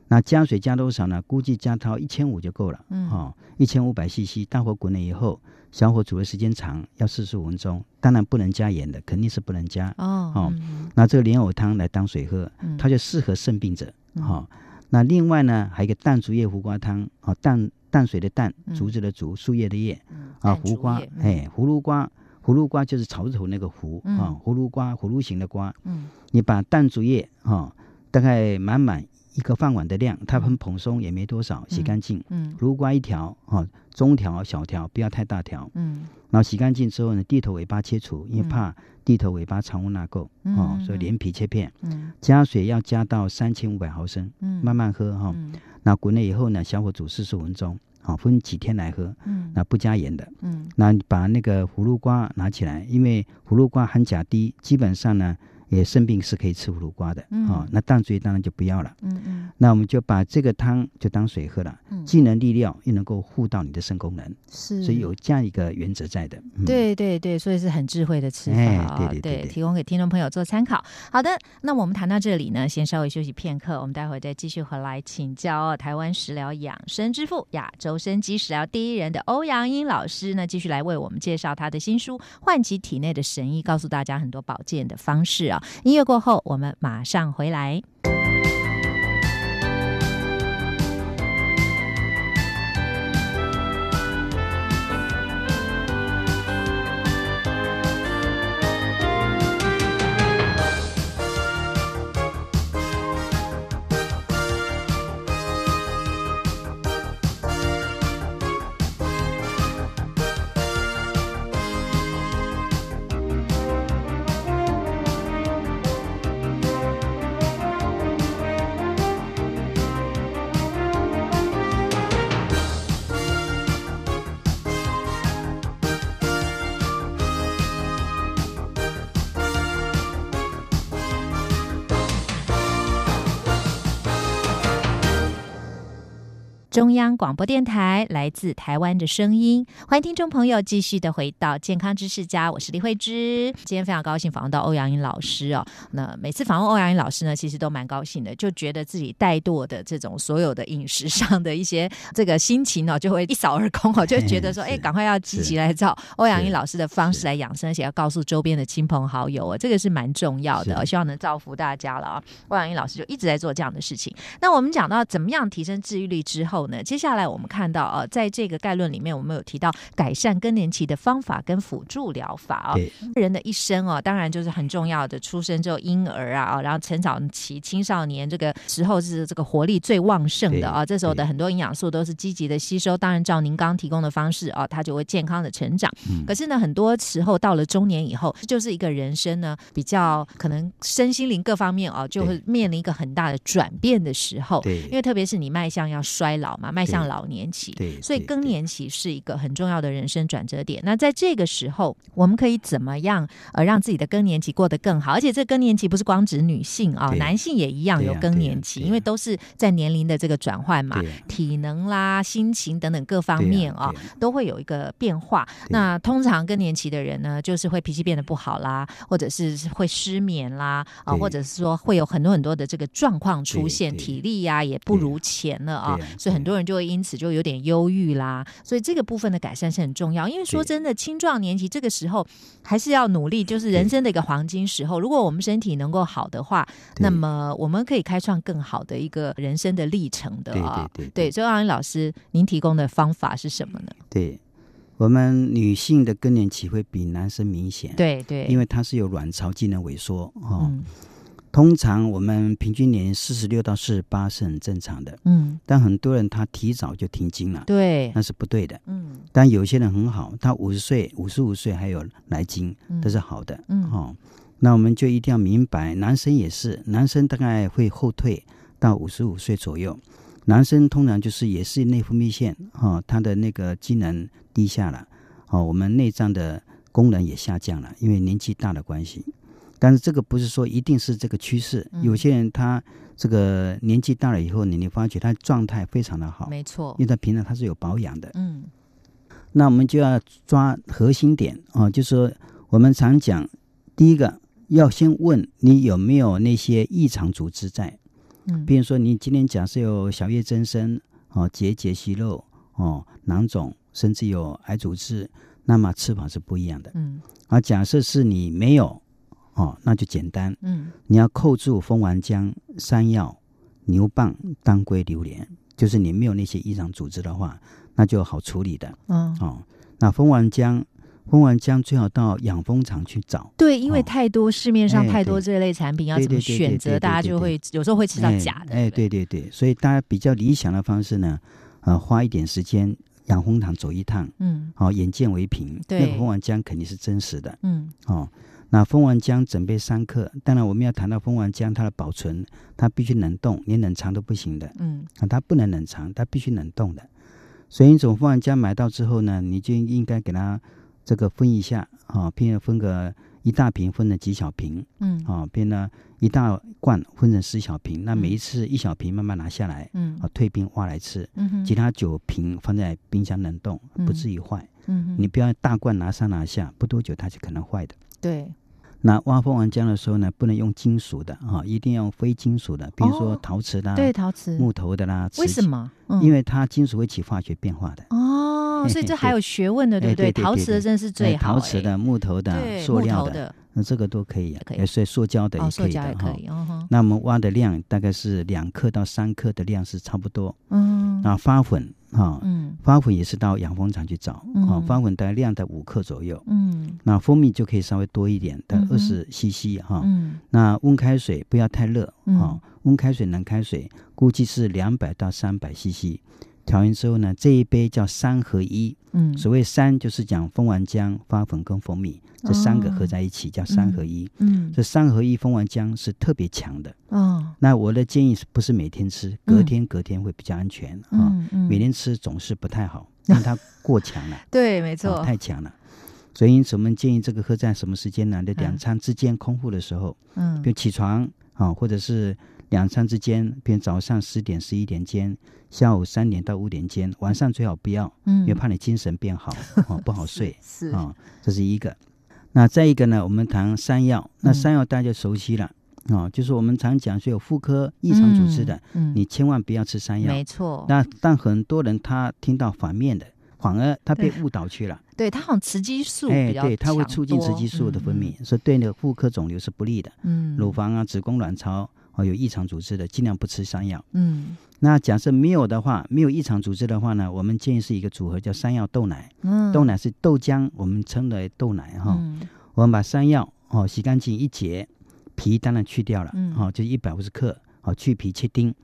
那加水加多少呢？估计加到一千五就够了。嗯，哦，一千五百 CC，大火滚了以后，小火煮的时间长，要四十五分钟。当然不能加盐的，肯定是不能加。哦，哦，那这个莲藕汤来当水喝，它就适合肾病者。好，那另外呢，还有一个淡竹叶胡瓜汤。啊，淡淡水的淡，竹子的竹，树叶的叶。啊，胡瓜，哎，葫芦瓜，葫芦瓜就是草字头那个葫啊，葫芦瓜，葫芦形的瓜。嗯，你把淡竹叶啊，大概满满。一个饭碗的量，它很蓬松，也没多少，洗干净。嗯，芦瓜一条，哦，中条、小条，不要太大条。嗯，然后洗干净之后呢，地头尾巴切除，因为怕地头尾巴藏污纳垢。哦，所以连皮切片。嗯，加水要加到三千五百毫升。嗯，慢慢喝哈。嗯，那滚了以后呢，小火煮四十五分钟。好，分几天来喝。嗯，那不加盐的。嗯，那把那个葫芦瓜拿起来，因为葫芦瓜含钾低，基本上呢。也生病是可以吃葫芦瓜的，哦，那淡水当然就不要了。嗯嗯，那我们就把这个汤就当水喝了，嗯既能利尿，又能够护到你的肾功能，是，所以有这样一个原则在的。对对对，所以是很智慧的吃法啊，对对对，提供给听众朋友做参考。好的，那我们谈到这里呢，先稍微休息片刻，我们待会再继续回来请教台湾食疗养生之父、亚洲生机食疗第一人的欧阳英老师呢，继续来为我们介绍他的新书《唤起体内的神医》，告诉大家很多保健的方式啊。音乐过后，我们马上回来。央广播电台来自台湾的声音，欢迎听众朋友继续的回到健康知识家，我是李慧芝。今天非常高兴访问到欧阳英老师哦。那每次访问欧阳英老师呢，其实都蛮高兴的，就觉得自己怠惰的这种所有的饮食上的一些这个心情哦，就会一扫而空哦，就觉得说，哎，赶快要积极来找欧阳英老师的方式来养生，而且要告诉周边的亲朋好友哦，这个是蛮重要的，希望能造福大家了啊。欧阳英老师就一直在做这样的事情。那我们讲到怎么样提升治愈率之后。接下来我们看到啊，在这个概论里面，我们有提到改善更年期的方法跟辅助疗法啊。人的一生哦，当然就是很重要的，出生之后婴儿啊，然后成长期、青少年这个时候是这个活力最旺盛的啊。这时候的很多营养素都是积极的吸收，当然照您刚提供的方式啊，他就会健康的成长。可是呢，很多时候到了中年以后，就是一个人生呢比较可能身心灵各方面啊，就会面临一个很大的转变的时候。对，因为特别是你迈向要衰老。嘛，迈向老年期，对，所以更年期是一个很重要的人生转折点。那在这个时候，我们可以怎么样呃让自己的更年期过得更好？而且这更年期不是光指女性啊，男性也一样有更年期，因为都是在年龄的这个转换嘛，体能啦、心情等等各方面啊，都会有一个变化。那通常更年期的人呢，就是会脾气变得不好啦，或者是会失眠啦，啊，或者是说会有很多很多的这个状况出现，体力呀也不如前了啊，所以。很多人就会因此就有点忧郁啦，所以这个部分的改善是很重要。因为说真的，青壮年期这个时候还是要努力，就是人生的一个黄金时候。如果我们身体能够好的话，那么我们可以开创更好的一个人生的历程的啊。对，所以阿英老师，您提供的方法是什么呢？对我们女性的更年期会比男生明显，对对，因为它是有卵巢机能萎缩哈。通常我们平均年龄四十六到四十八是很正常的，嗯，但很多人他提早就停经了，对，那是不对的，嗯。但有些人很好，他五十岁、五十五岁还有来经，这是好的，嗯。哦，那我们就一定要明白，男生也是，男生大概会后退到五十五岁左右，男生通常就是也是内分泌腺，哈，他的那个机能低下了，哦，我们内脏的功能也下降了，因为年纪大的关系。但是这个不是说一定是这个趋势，有些人他这个年纪大了以后，你你发觉他状态非常的好，没错，因为他平常他是有保养的。嗯，那我们就要抓核心点啊，就是说我们常讲，第一个要先问你有没有那些异常组织在，嗯，比如说你今天假设有小叶增生哦，结节息肉哦，囊肿，甚至有癌组织，那么吃法是不一样的。嗯。而假设是你没有哦，那就简单，嗯。你要扣住蜂王浆、山药、牛蒡、当归、榴莲，就是你没有那些异常组织的话，那就好处理的。嗯，哦。那蜂王浆，蜂王浆最好到养蜂场去找。对，因为哦。太多市面上太多这类产品，要怎么选择，大家就会有时候会吃到哎假的。哎，不对，对对对，所以大家比较理想的方式呢，呃，花一点时间养蜂场走一趟，嗯。哦，眼见为凭，对。那个蜂王浆肯定是真实的。嗯。哦。那蜂王浆准备三克，当然我们要谈到蜂王浆它的保存，它必须冷冻，连冷藏都不行的。嗯。啊，它不能冷藏，它必须冷冻的。所以，你从蜂王浆买到之后呢，你就应该给它这个分一下啊，譬如分个一大瓶，分成几小瓶。嗯。啊，变呢一大罐分成十小瓶，那每一次一小瓶慢慢拿下来嗯。啊，退冰挖来吃。嗯哼。其他九瓶放在冰箱冷冻，不至于坏。嗯哼，你不要大罐拿上拿下，不多久它就可能坏的。对。那挖蜂王浆的时候呢，不能用金属的啊，一定要用非金属的，比如说哦陶瓷的、啊对陶瓷。木头的啦。为什么？嗯。因为它金属会起化学变化的。哦，所以这还有学问的，对对？对陶瓷的真的是最哎好，陶瓷的、木头的、塑料的，那这个都可以，可以。哎所以塑胶的哦，也可以的可以，那我们挖的量大概是两克到三克的量是差不多。嗯。那发粉哈，嗯花粉也是到养蜂场去找嗯啊，花粉大概量在五克左右。嗯那蜂蜜就可以稍微多一点，大概嗯哼二十 CC 哈。嗯那温开水不要太热嗯啊，温开水、冷开水估计是两百到三百 CC。调匀之后呢，这一杯叫三合一。嗯，所谓三就是讲蜂王浆、花粉跟蜂蜜这三个合在一起叫三合一。嗯这三合一蜂王浆是特别强的。哦那我的建议是不是每天吃？隔天隔天会比较安全啊。每天吃总是不太好，因为它过强了。对，没哦错，太强了。所以因此我们建议这个喝在什么时间呢？在两嗯餐之间空腹的时候，嗯比如起床啊，或者是两餐之间，比如早上十点、十一点间，下午三点到五点间，晚上最好不要，嗯因为怕你精神变好哦，不好睡是啊。这是一个。那再一个呢，我们谈山药，那嗯山药大家就熟悉了啊，就是我们常讲是有妇科异常组织的，嗯，你千万不要吃山药。没错，那但很多人他听到反面的，反而他被对误导去了。对它好像雌激素哎，对，它会促进雌激素的分泌，嗯所以对那个妇科肿瘤是不利的。嗯，乳房啊、子宫、卵巢哦有异常组织的，尽量不吃山药。嗯那假设没有的话，没有异常组织的话呢，我们建议是一个组合，叫山药豆奶。嗯，豆奶是豆浆，我们称为豆奶哈。嗯我们把山药哦洗干净一节，皮当然去掉了，嗯哦，就一百五十克，哦去皮切丁。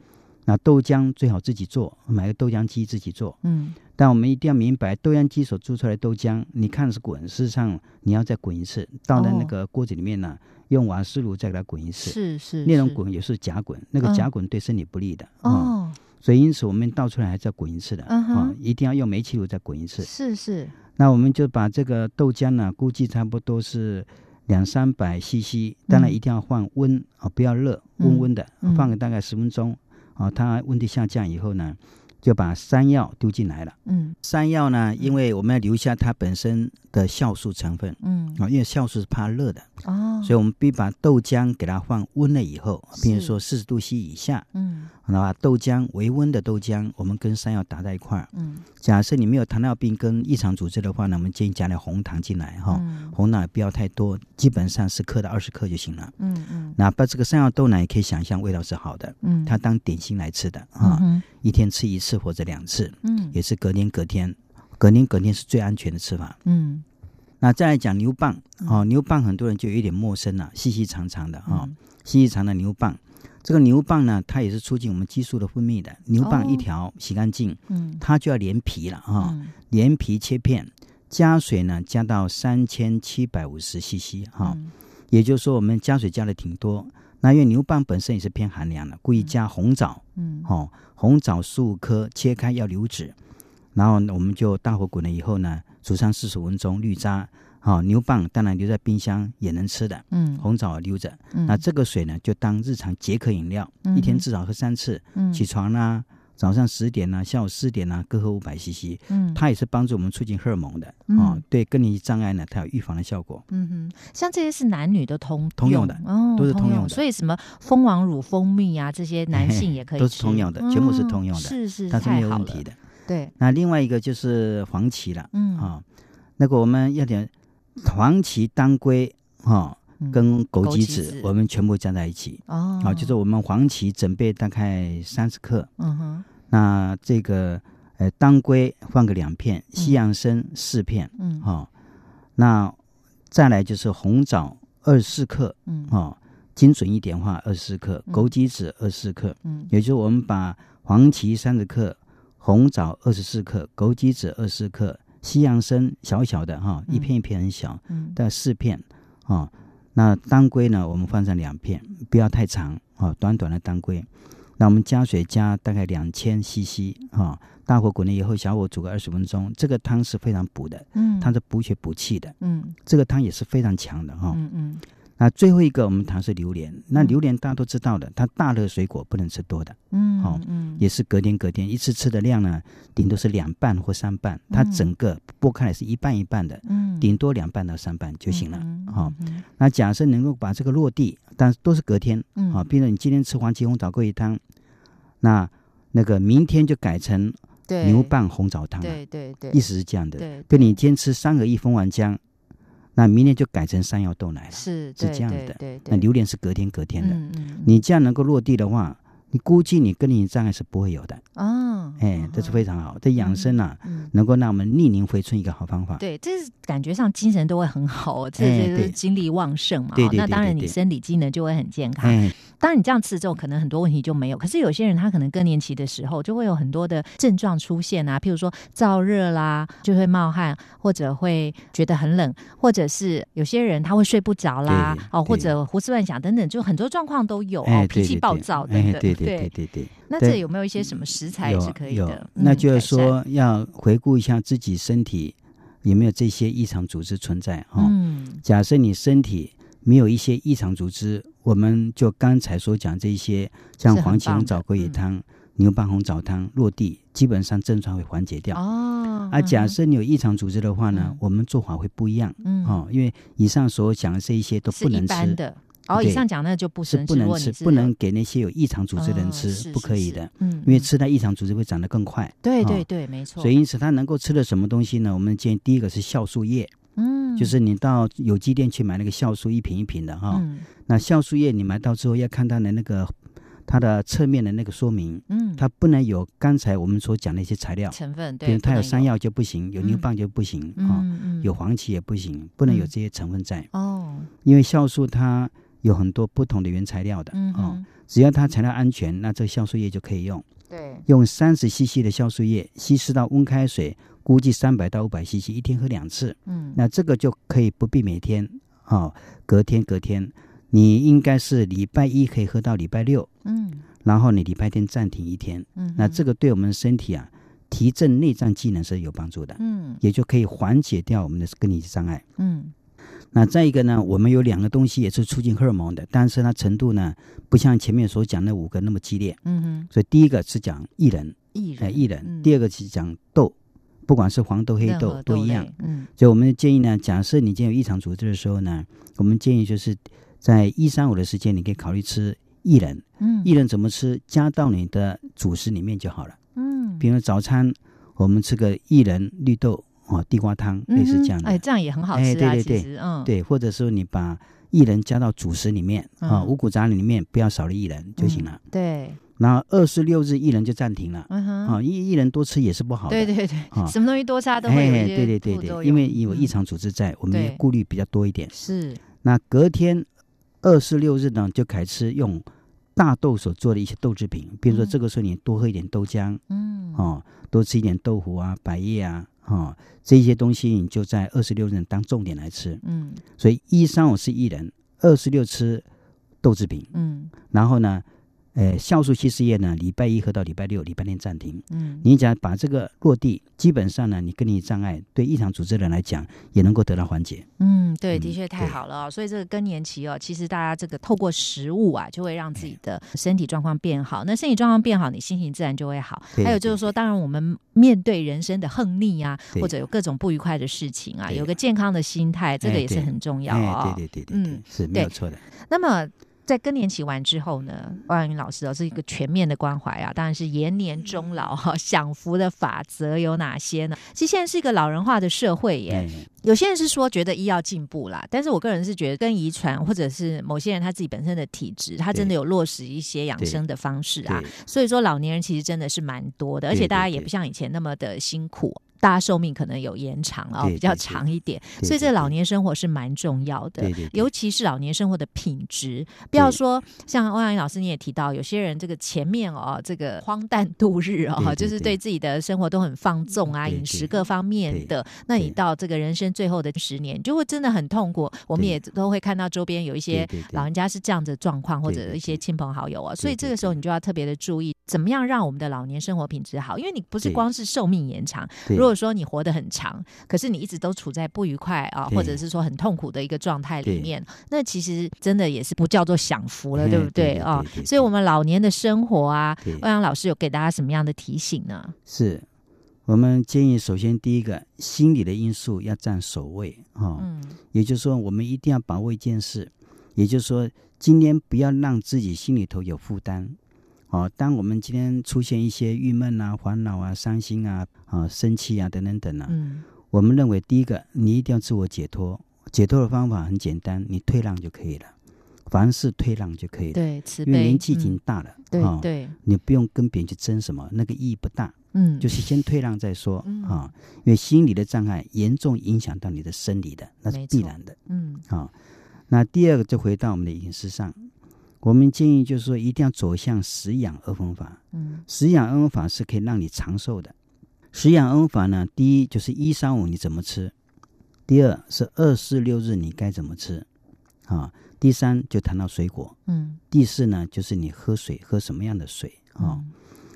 那豆浆最好自己做，买个豆浆机自己做。嗯。但我们一定要明白，豆浆机所做出来的豆浆，你看是滚，事实上你要再滚一次，倒在那个锅子里面呢，用瓦斯炉再给它滚一次。哦是是那种滚也是假滚，那个嗯。假滚对身体不利的啊、哦，所以因此我们倒出来还是要滚一次的啊、一定要用煤气炉再滚一次。是是。那我们就把这个豆浆呢，估计差不多是两三百 CC，当然嗯。一定要放温啊、不要热，嗯。温温的，嗯。放个大概十分钟啊、它温度下降以后呢，就把山药丢进来了。嗯。山药呢，因为我们要留下它本身的酵素成分嗯。啊、因为酵素是怕热的，哦，所以我们必把豆浆给它放温了以后，比如说四十度 C 以下，嗯然后把豆浆微温的豆浆，我们跟山药打在一块儿。嗯假设你没有糖尿病跟异常组织的话呢，我们建议加点红糖进来哈，嗯红糖也不要太多，基本上十克到二十克就行了。嗯嗯哪怕这个山药豆奶，也可以想象味道是好的，嗯，它当点心来吃的嗯啊，嗯一天吃一次或者两次，嗯也是隔天隔天，隔天隔天是最安全的吃法。嗯那再来讲牛蒡哦，牛蒡很多人就有点陌生了，细细长长的哈、嗯细细长的牛蒡。这个牛蒡呢，它也是促进我们激素的分泌的。牛蒡哦一条洗干净，嗯它就要连皮了啊、嗯连皮切片，加水呢加到三千七百五十 CC 哈、嗯也就是说我们加水加的挺多。那因为牛蒡本身也是偏寒凉的，故意加红枣，嗯哦，红枣十五颗切开要留籽，然后我们就大火滚了以后呢，煮上四十分钟滤渣。好、牛蒡当然留在冰箱也能吃的，嗯红枣留着。嗯那这个水呢，就当日常解渴饮料，嗯一天至少喝三次。嗯起床啦、早上十点啊，下午四点啊，各喝五百 CC，嗯，它也是帮助我们促进荷尔蒙的嗯哦。对更年期障碍呢，它有预防的效果。嗯哼，像这些是男女都通通用的哦，都是通用的所以什么蜂王乳、蜂蜜啊，这些男性也可以都，是通用的全部是通用的哦是是，它是没有。问题的。对，那另外一个就是黄芪了，嗯，啊、那个我们要点黄芪、当归哈、嗯。跟枸杞子子，我们全部加在一起。哦，啊，就是我们黄芪准备大概三十克，嗯哼，那这个呃当归放个两片，西洋参四片，嗯。哦，那再来就是红枣二十四克，嗯。哦，精准一点话二十四克，嗯。枸杞子二十四克，嗯。也就是我们把黄芪三十克，红枣二十四克，枸杞子二十四克，西洋参小小的哈、嗯。一片一片很小，嗯。大概四片啊、那当归呢，我们放上两片，不要太长啊、短短的当归。那我们加水加大概两千 CC 啊、大火滚了以后，小火煮个二十分钟。这个汤是非常补的，嗯，它是补血补气的，嗯。这个汤也是非常强的哈、嗯嗯那最后一个我们谈是榴莲，那嗯。榴莲大家都知道的，它大热水果不能吃多的，嗯，好嗯。也是隔天隔天一次吃的量呢，顶多是两瓣或三瓣，它嗯整个剥开来是一半一半的，嗯。顶多两瓣到三瓣就行了。嗯好嗯那假设能够把这个落地，但是都是隔天嗯。啊，比如你今天吃黄芪红枣桂鱼汤，那那个明天就改成对。牛蒡红枣汤了，对对对，意思是这样的。对，比如你今天吃三合一蜂丸浆，那明年就改成山药豆奶了。是是这样的对对，那榴莲是隔天隔天的，嗯嗯，你这样能够落地的话，你估计你更年期障碍是不会有的。哦，哎，这是非常好，这养生啊，嗯。能够让我们逆龄回春一个好方法。对，这是感觉上精神都会很好，这哎就是精力旺盛嘛。对对哦那当然，你生理机能就会很健康。哎，当然，你这样吃之后，可能很多问题就没有。可是有些人他可能更年期的时候，就会有很多的症状出现啊，譬如说燥热啦，就会冒汗，或者会觉得很冷，或者是有些人他会睡不着啦，哦，或者胡思乱想等等，就很多状况都有哦哎，，脾气暴躁等等。对对对对。那这有没有一些什么食材也有是可以有的？那就是说要回顾一下自己身体有没有这些异常组织存在哈、哦。嗯假设你身体没有一些异常组织，我们就刚才所讲这些，像黄芪红枣桂鱼嗯汤、牛蒡红枣汤落地，基本上症状会缓解掉。哦，啊，假嗯设你有异常组织的话呢，嗯我们做法会不一样嗯哦，因为以上所讲的这一些都不能吃，的。哦，以上讲那就不能是不能吃，不能给那些有异常组织的人哦吃，不可以的，嗯，因为嗯。吃它异常组织会长得更快。哦对对对，没错。所以因此，它能够吃的什么东西呢？我们建议第一个是酵素液，嗯，就是你到有机店去买那个酵素一瓶一瓶的哈。嗯。那酵素液你买到之后要看它的那个它的侧面的那个说明，嗯，它不能有刚才我们所讲的一些材料，成分对，比如它有山药就不行，有牛蒡就不行啊、有黄芪也不行，不能有嗯。这些成分在，哦，因为酵素它有很多不同的原材料的嗯哦，只要它材料安全，那这个酵素液就可以用。对，用三十 CC 的酵素液稀释到温开水，估计三百到五百 CC，一天喝两次。嗯，那这个就可以不必每天哦，隔天隔天，你应该是礼拜一可以喝到礼拜六，嗯然后你礼拜天暂停一天。嗯，那这个对我们身体啊提振内脏机能是有帮助的，嗯也就可以缓解掉我们的更年期障碍。嗯那再一个呢，我们有两个东西也是促进荷尔蒙的，但是它程度呢不像前面所讲的五个那么激烈。嗯哼，所以第一个是讲薏仁，哎，薏仁，薏仁；嗯第二个是讲豆，不管是黄豆、黑豆都一样。，嗯所以我们建议呢，假设你今天有异常组织的时候呢，我们建议就是在一三五的时间，你可以考虑吃薏仁。嗯薏仁怎么吃？加到你的主食里面就好了。嗯，比如早餐我们吃个薏仁绿豆哦，地瓜汤，类似这样的。嗯哎，这样也很好哎吃啊，对对对嗯，对，或者说你把薏仁加到主食里面啊，嗯五谷杂粮里面不要少了薏仁就行了。嗯，对，然后二十六日薏仁就暂停了。嗯哼，啊，薏薏仁多吃也是不好的。对对对，啊什么东西多吃都会有哎，对对对对，因为有异嗯常组织在，我们也顾虑比较多一点。是，那隔天二十六日呢，就开吃用大豆所做的一些豆制品，比如说嗯这个时候你多喝一点豆浆嗯哦，多吃一点豆腐啊、百叶啊，哦，这些东西你就在二十六日当重点来吃。嗯。所以一三五是一人，二十六吃豆制品，嗯。然后呢，呃，酵素稀释液呢，礼拜一喝到礼拜六，礼拜天暂停。嗯，你只要把这个落地，基本上呢，你更年期障碍对异常组织人来讲也能够得到缓解。嗯，对，的嗯确太好了哦。所以这个更年期哦，其实大家这个透过食物啊，就会让自己的身体状况变好。那身体状况变好，你心情自然就会好。还有就是说，当然我们面对人生的横逆啊，或者有各种不愉快的事情啊，有个健康的心态，这个也是很重要啊哦。对对对对对，嗯是没有错的。那么。在更年期完之后呢，万云老师哦是一个全面的关怀啊，当然是延年终老哈、享福的法则有哪些呢？其实现在是一个老人化的社会耶，哎，有些人是说觉得医药进步啦，但是我个人是觉得跟遗传或者是某些人他自己本身的体质，他真的有落实一些养生的方式啊，所以说老年人其实真的是蛮多的，而且大家也不像以前那么的辛苦。大家寿命可能有延长哦，比较长一点，所以这个老年生活是蛮重要的，尤其是老年生活的品质。不要说像欧阳老师你也提到，有些人这个前面哦，这个荒诞度日哦，就是对。对自己的生活都很放纵啊，饮食各方面的，那你到这个人生最后的十年，就会真的很痛苦。我们也都会看到周边有一些老人家是这样子的状况，或者一些亲朋好友啊，所以这个时候你就要特别的注意，怎么样让我们的老年生活品质好，因为你不是光是寿命延长，如果说你活得很长，可是你一直都处在不愉快啊，或者是说很痛苦的一个状态里面，那其实真的也是不叫做享福了，哎对不对对啊？所以，我们老年的生活啊，欧阳老师有给大家什么样的提醒呢？是我们建议，首先第一个，心理的因素要占首位哦。嗯也就是说，我们一定要把握一件事，也就是说，今天不要让自己心里头有负担。哦，当我们今天出现一些郁闷啊、烦恼啊、伤心啊、啊、生气啊等等等啊，嗯我们认为第一个，你一定要自我解脱。解脱的方法很简单，你退让就可以了，凡事退让就可以了。对，慈悲，因为年纪已经嗯大了，对，你不用跟别人去争什么，那个意义不大。嗯，就是先退让再说嗯啊，因为心理的障碍严重影响到你的生理的，那是必然的嗯啊。那第二个就回到我们的饮食上，我们建议就是说一定要走向食养二分法。嗯食养二分法是可以让你长寿的。食养二分法呢，第一就是一三五你怎么吃，第二是二四六日你该怎么吃啊，第三就谈到水果，嗯第四呢就是你喝水喝什么样的水啊。嗯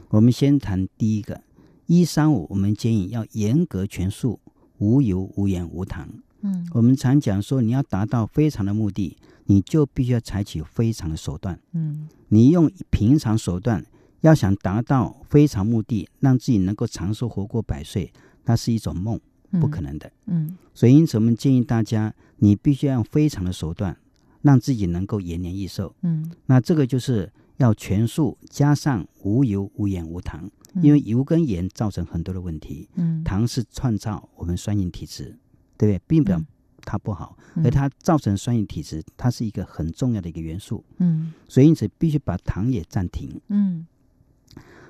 我们先谈第一个，一三五，我们建议要严格全素，无油、无盐、无糖。嗯我们常讲说，你要达到非常的目的，你就必须要采取非常的手段。嗯你用平常手段，要想达到非常目的，让自己能够长寿活过百岁，那是一种梦，不可能的。嗯所以，因此我们建议大家，你必须要用非常的手段，让自己能够延年益寿。嗯那这个就是要全素，加上无油、无盐、无糖。嗯，因为油跟盐造成很多的问题，嗯糖是创造我们酸性体质，对不对？并不它不好，嗯而它造成酸性体质，它是一个很重要的一个元素，嗯所以因此必须把糖也暂停。嗯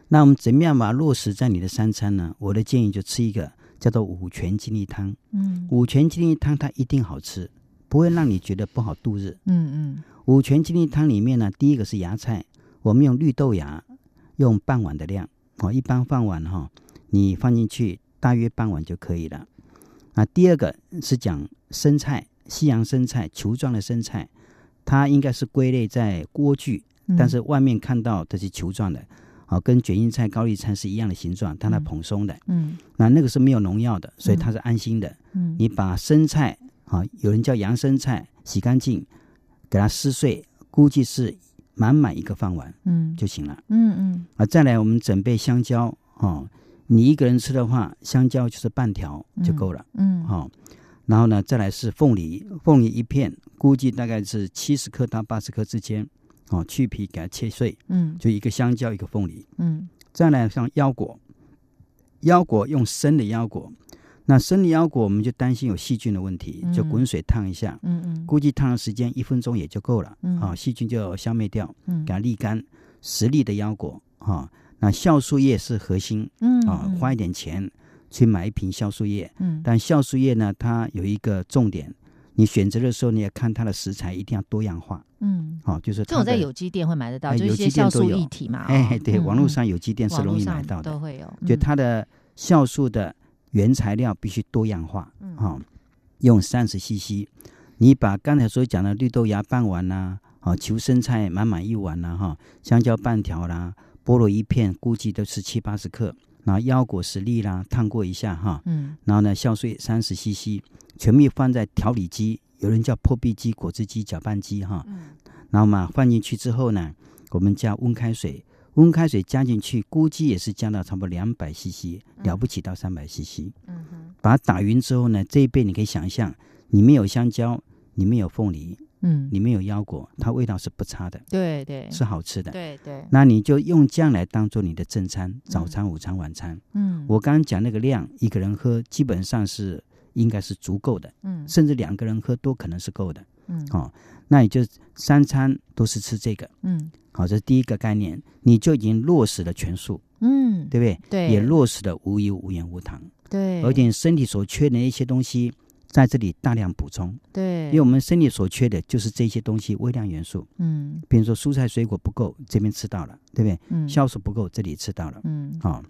那我们怎么样把它落实在你的三餐呢？我的建议就吃一个叫做五全精力汤。嗯五全精力汤它一定好吃，不会让你觉得不好度日。嗯嗯五全精力汤里面呢，第一个是芽菜，我们用绿豆芽，用半碗的量哦，一般饭碗哈、你放进去大约半碗就可以了。那第二个是讲生菜，西洋生菜，球状的生菜，它应该是归类在莴苣，嗯，但是外面看到这是球状的，啊，跟卷心菜、高丽菜是一样的形状，但它嗯。蓬松的，嗯。那那个是没有农药的，所以它是安心的。嗯。你把生菜啊，有人叫洋生菜，洗干净，给它撕碎，估计是满满一个饭碗嗯。就行了。嗯嗯。啊，再来我们准备香蕉哦，你一个人吃的话，香蕉就是半条就够了。嗯。哦，然后呢，再来是凤梨，凤梨一片估计大概是七十克到八十克之间，哦，去皮给它切碎，嗯。就一个香蕉一个凤梨。嗯。再来像腰果，腰果用生的腰果，那生的腰果我们就担心有细菌的问题，就嗯滚水烫一下，嗯嗯。估计烫的时间一分钟也就够了，嗯。啊，细菌就消灭掉，嗯。给它沥干。十粒的腰果，啊，那酵素液是核心嗯啊，花一点钱去买一瓶酵素液，嗯。但酵素液呢，它有一个重点，你选择的时候你也看它的食材一定要多样化，嗯，啊，就是这种在有机店会买得到，哎有就一些酵素机店都有。液体嘛。哎，哦对，网络上有机店是容易买到的。都，会有，就嗯。它的酵素的原材料必须多样化，嗯。啊、用三十 CC，你把刚才所讲的绿豆芽半碗呐、啊，球生菜满满一碗啦，哈，香蕉半条啦，菠萝一片，估计都是七八十克。然后腰果十粒啦，烫过一下哈，嗯，然后呢，酵碎三十 CC，全部放在调理机，有人叫破壁机、果汁机、搅拌机哈，嗯，然后嘛放进去之后呢，我们加温开水，温开水加进去，估计也是加到差不多两百 CC，了不起到三百 CC，嗯哼，把它打匀之后呢，这一杯你可以想象，里面有香蕉，里面有凤梨。嗯，里面有腰果，它味道是不差的，对对，是好吃的，对对。那你就用这样来当做你的正餐，早餐、午餐、晚餐。嗯，我刚刚讲那个量，一个人喝基本上是应该是足够的，嗯，甚至两个人喝都可能是够的，嗯，哦，那也就三餐都是吃这个，嗯，好，这是第一个概念，你就已经落实了全素，嗯，对不对？对，也落实了无油、无盐、无糖，对，而且身体所缺的一些东西。在这里大量补充，对，因为我们身体所缺的就是这些东西，微量元素。嗯，比如说蔬菜水果不够，这边吃到了，对不对？嗯，酵素不够，这里吃到了。嗯，好。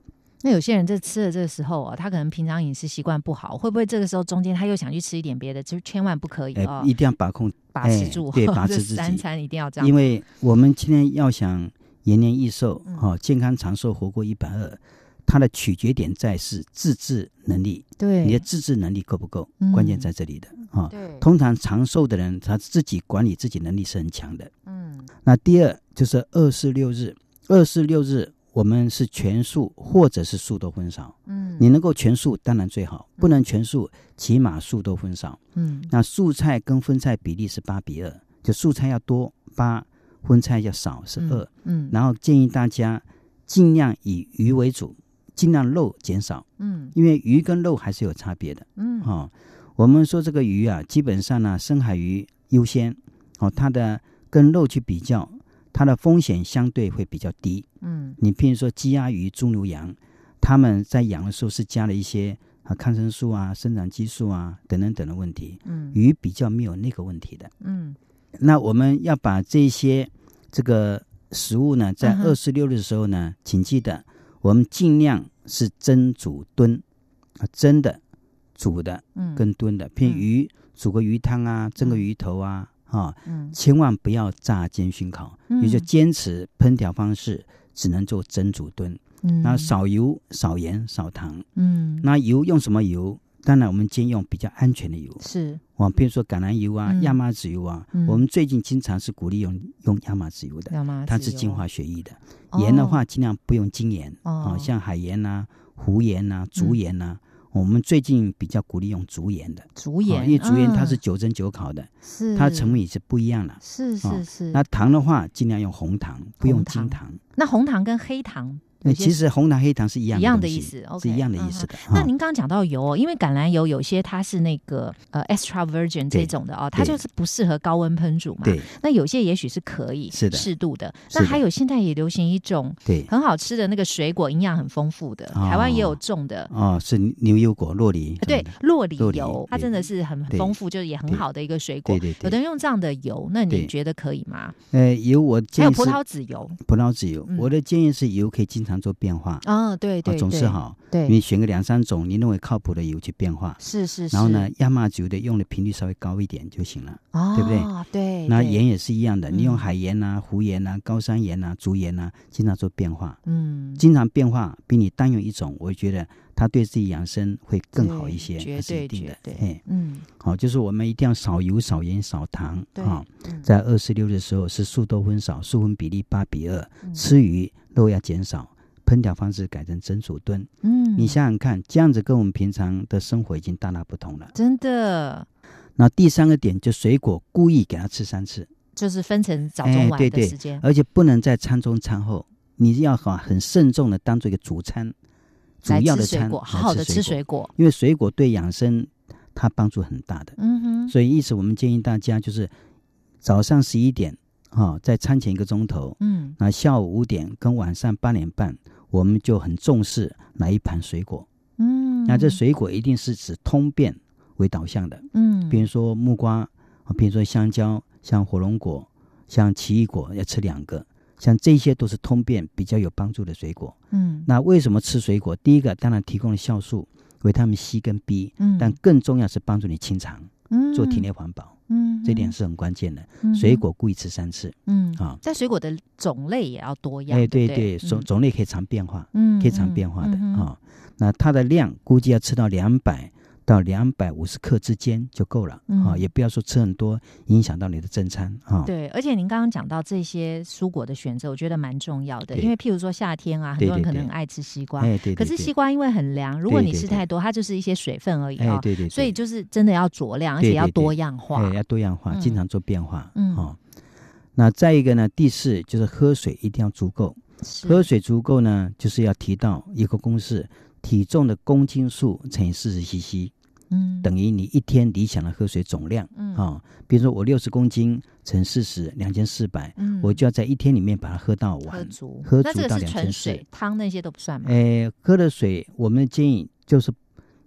那有些人在吃的这个时候啊，他可能平常饮食习惯不好，会不会这个时候中间他又想去吃一点别的？就千万不可以哦，一定要把控把持住，对，把持自己。三餐一定要这样。因为我们今天要想延年益寿，哦，健康长寿，活过一百二。它的取决点在是自制能力，对你的自制能力够不够？关键在这里的啊。通常长寿的人，他自己管理自己能力是很强的。嗯，那第二就是二四六日，二四六日我们是全素或者是素多荤少。嗯，你能够全素当然最好，不能全素起码素多荤少。嗯，那素菜跟荤菜比例是八比二，就素菜要多八，荤菜要少是二。嗯，然后建议大家尽量以鱼为主。尽量肉减少，嗯，因为鱼跟肉还是有差别的，嗯，哦，我们说这个鱼啊，基本上呢，深海鱼优先，哦，它的跟肉去比较，它的风险相对会比较低，嗯，你譬如说鸡鸭鱼、猪牛羊，他们在养的时候是加了一些啊抗生素啊、生长激素啊等等等的问题，嗯，鱼比较没有那个问题的，嗯，那我们要把这些这个食物呢，在二十六日的时候呢，请记得。我们尽量是蒸、煮、炖啊，蒸的、煮的，嗯，跟炖的。譬如鱼，煮个鱼汤啊，蒸个鱼头啊，哈，嗯，千万不要炸、煎、熏、烤，也就坚持烹调方式只能做蒸、煮、炖，嗯，那少油、少盐、少糖，嗯，那油用什么油？当然，我们先用比较安全的油，是，啊比如说橄榄油啊、亚麻籽油啊，我们最近经常是鼓励用用亚麻籽油的，它是净化血液的。盐的话，尽量不用精盐，哦，像海盐呐、湖盐呐、竹盐呐，我们最近比较鼓励用竹盐的。竹盐，因为竹盐它是九蒸九烤的，是，它成分也是不一样了。是是是。那糖的话，尽量用红糖，不用金糖。那红糖跟黑糖？其实红糖黑糖是一样一样的意思，是一样的意思的。那您刚刚讲到油，因为橄榄油有些它是那个呃 extra virgin 这种的哦，它就是不适合高温烹煮嘛。对。那有些也许是可以，是的，适度的。那还有现在也流行一种对很好吃的那个水果，营养很丰富的，台湾也有种的哦，是牛油果、洛梨。对，洛梨油，它真的是很丰富，就是也很好的一个水果。对对。有的人用这样的油，那你觉得可以吗？呃，油我还有葡萄籽油，葡萄籽油，我的建议是油可以经常做变化。啊，对对，总是好。对，你选个两三种你认为靠谱的油去变化，是是。然后呢，亚麻籽油的用的频率稍微高一点就行了，对不对？对。那盐也是一样的，你用海盐呐、湖盐呐、高山盐呐、竹盐呐，经常做变化。嗯。经常变化比你单用一种，我觉得它对自己养生会更好一些，绝对绝对。哎，嗯，好，就是我们一定要少油、少盐、少糖。啊，在二十六的时候是素多荤少，素荤比例八比二，吃鱼肉要减少。烹调方式改成蒸煮炖，嗯，你想想看，这样子跟我们平常的生活已经大大不同了，真的。那第三个点，就水果故意给他吃三次，就是分成早中晚的时间，而且不能在餐中餐后，你要很很慎重的当做一个主餐，主要的餐，好好的吃水果，因为水果对养生它帮助很大的，嗯哼。所以，意思我们建议大家就是早上十一点啊，在餐前一个钟头，嗯，那下午五点跟晚上八点半。我们就很重视来一盘水果，嗯，那这水果一定是指通便为导向的，嗯，比如说木瓜，比如说香蕉，像火龙果，像奇异果要吃两个，像这些都是通便比较有帮助的水果，嗯，那为什么吃水果？第一个当然提供了酵素，维他命 C 跟 B，嗯，但更重要是帮助你清肠，嗯，做体内环保，嗯，这点是很关键的。水果故意吃三次，嗯。啊，在水果的种类也要多样，哎，对对，种种类可以常变化，嗯，可以常变化的啊。那它的量估计要吃到两百。到两百五十克之间就够了啊，也不要说吃很多，影响到你的正餐啊。对，而且您刚刚讲到这些蔬果的选择，我觉得蛮重要的，因为譬如说夏天啊，很多人可能爱吃西瓜，可是西瓜因为很凉，如果你吃太多，它就是一些水分而已啊。对对，所以就是真的要酌量，而且要多样化，要多样化，经常做变化。嗯，哦，那再一个呢，第四就是喝水一定要足够，喝水足够呢，就是要提到一个公式：体重的公斤数乘以四十 CC。嗯，等于你一天理想的喝水总量，嗯啊，比如说我六十公斤乘四十，两千四百，嗯，我就要在一天里面把它喝到完，喝足，喝足到两千四。汤那些都不算吗？诶，喝的水，我们建议就是。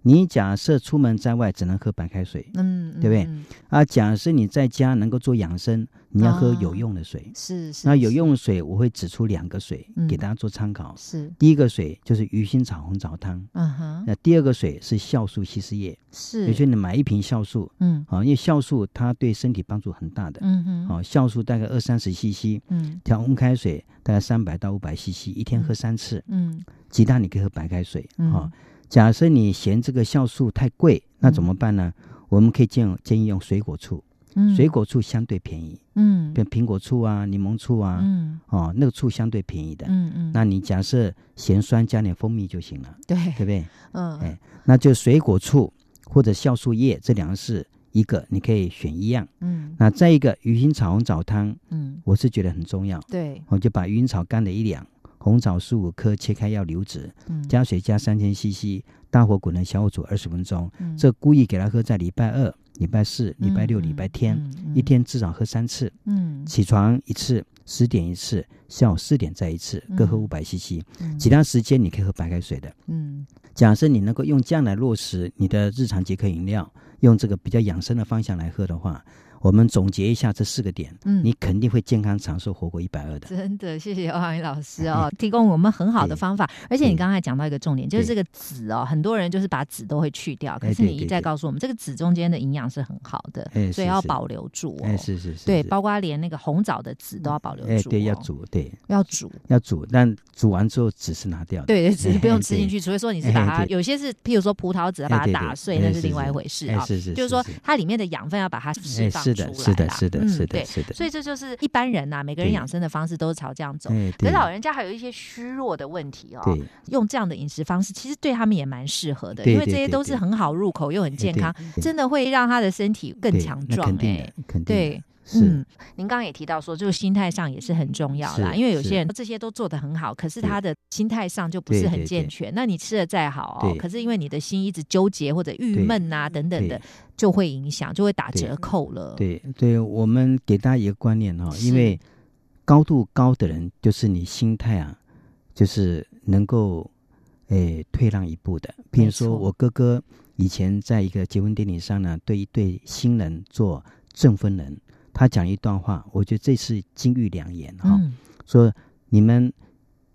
你假设出门在外只能喝白开水，嗯，对不对？啊，假设你在家能够做养生，你要喝有用的水，是是。那有用的水，我会指出两个水给大家做参考。是第一个水就是鱼腥草红枣汤，嗯哼。那第二个水是酵素稀释液，是。比如说你买一瓶酵素，嗯，啊，因为酵素它对身体帮助很大的，嗯哼。啊，酵素大概二三十 CC，嗯，调温开水大概三百到五百 CC，一天喝三次，嗯。其他你可以喝白开水，好。假设你嫌这个酵素太贵，那怎么办呢？我们可以建建议用水果醋，水果醋相对便宜，嗯，比如苹果醋啊、柠檬醋啊，嗯，哦，那个醋相对便宜的，嗯嗯。那你假设咸酸，加点蜂蜜就行了，对，对不对？嗯，哎，那就水果醋或者酵素液这两个是一个，你可以选一样，嗯。那再一个鱼腥草红枣汤，嗯，我是觉得很重要，对，我就把鱼腥草干的一两。红枣十五颗，切开要留籽，嗯，加水加三千 CC，大火滚了小火煮二十分钟。这故意给他喝在礼拜二、礼拜四、礼拜六、礼拜天，一天至少喝三次。嗯，起床一次，十点一次，下午四点再一次，各喝五百 CC。其他时间你可以喝白开水的。嗯，假设你能够用这样来落实你的日常解渴饮料，用这个比较养生的方向来喝的话。我们总结一下这四个点，嗯，你肯定会健康长寿，活过一百二的。真的，谢谢王宇老师哦，提供我们很好的方法。而且你刚才讲到一个重点，就是这个籽哦，很多人就是把籽都会去掉，可是你一再告诉我们，这个籽中间的营养是很好的，所以要保留住哦。是是是，对，包括连那个红枣的籽都要保留住。哎，对，要煮，对，要煮，要煮，但煮完之后籽是拿掉。对对，籽不用吃进去，除非说你是把它，有些是，譬如说葡萄籽，把它打碎，那是另外一回事啊。是是，就是说它里面的养分要把它释放。是的，是的，是。的，是的，是的，所以这就是一般人呐，每个人养生的方式都是朝这样走。可是老人家还有一些虚弱的问题哦，用这样的饮食方式，其实对他们也蛮适合的，因为这些都是很好入口又很健康，真的会让他的身体更强壮。哎，肯嗯，您刚刚也提到说，就是心态上也是很重要啦。因为有些人这些都做得很好，可是他的心态上就不是很健全。那你吃的再好哦，可是因为你的心一直纠结或者郁闷啊等等的，就会影响，就会打折扣了。对，对我们给大家一个观念哈，因为高度高的人，就是你心态啊，就是能够诶退让一步的。比如说，我哥哥以前在一个结婚典礼上呢，对一对新人做证婚人。他讲一段话，我觉得这是金玉良言哈。说你们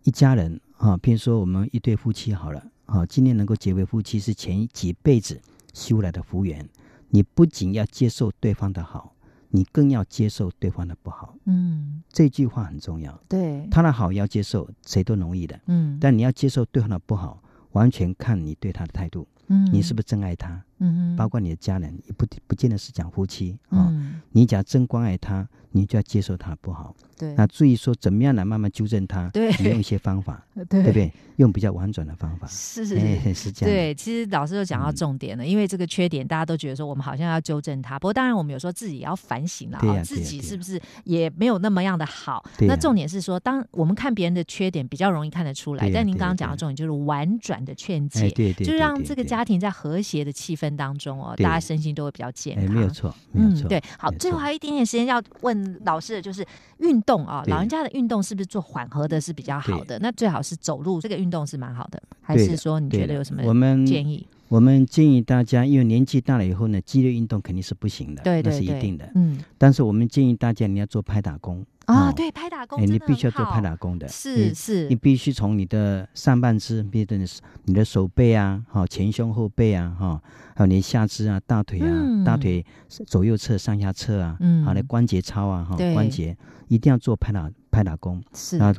一家人啊，譬如说我们一对夫妻好了啊，今天能够结为夫妻是前几辈子修来的福缘。你不仅要接受对方的好，你更要接受对方的不好。嗯，这句话很重要。对，他的好要接受，谁都容易的。嗯，但你要接受对方的不好，完全看你对他的态度。嗯，你是不是真爱他？嗯包括你的家人，也不不见得是讲夫妻啊。你假真关爱他，你就要接受他不好。对，那注意说怎么样来慢慢纠正他。对，用一些方法，对不对？用比较婉转的方法。是是是，是这样。对，其实老师就讲到重点了，因为这个缺点大家都觉得说我们好像要纠正他，不过当然我们有时候自己也要反省了啊，自己是不是也没有那么样的好？那重点是说，当我们看别人的缺点比较容易看得出来，但您刚刚讲的重点就是婉转的劝解，对对，就让这个家庭在和谐的气氛当中哦，大家身心都会比较健康。没有错，没有错，对。好，最后还有一点点时间要问老师的就是运动啊，老人家的运动是不是做缓和的是比较好的？那最好是走路，这个运动是蛮好的。还是说你觉得有什么我们建议？我们建议大家，因为年纪大了以后呢，激烈运动肯定是不行的，对，那是一定的。嗯，但是我们建议大家你要做拍打功啊，对，拍打功，你必须要做拍打功的，是是，你必须从你的上半肢，比如你你的手背啊，哈，前胸后背啊，哈，还有你下肢啊，大腿啊，大腿左右侧、上下侧啊，好的关节操啊，哈，关节一定要做拍打拍打功，是。啊。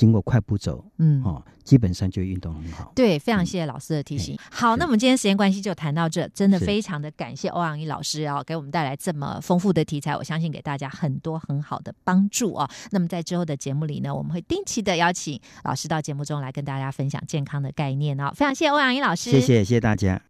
经过快步走，嗯，哦，基本上就运动很好。对，非常谢谢老师的提醒。好，那我们今天时间关系就谈到这，真的非常的感谢欧阳一老师哦，给我们带来这么丰富的题材，我相信给大家很多很好的帮助哦。那么在之后的节目里呢，我们会定期的邀请老师到节目中来跟大家分享健康的概念哦。非常谢谢欧阳一老师，谢谢谢谢大家。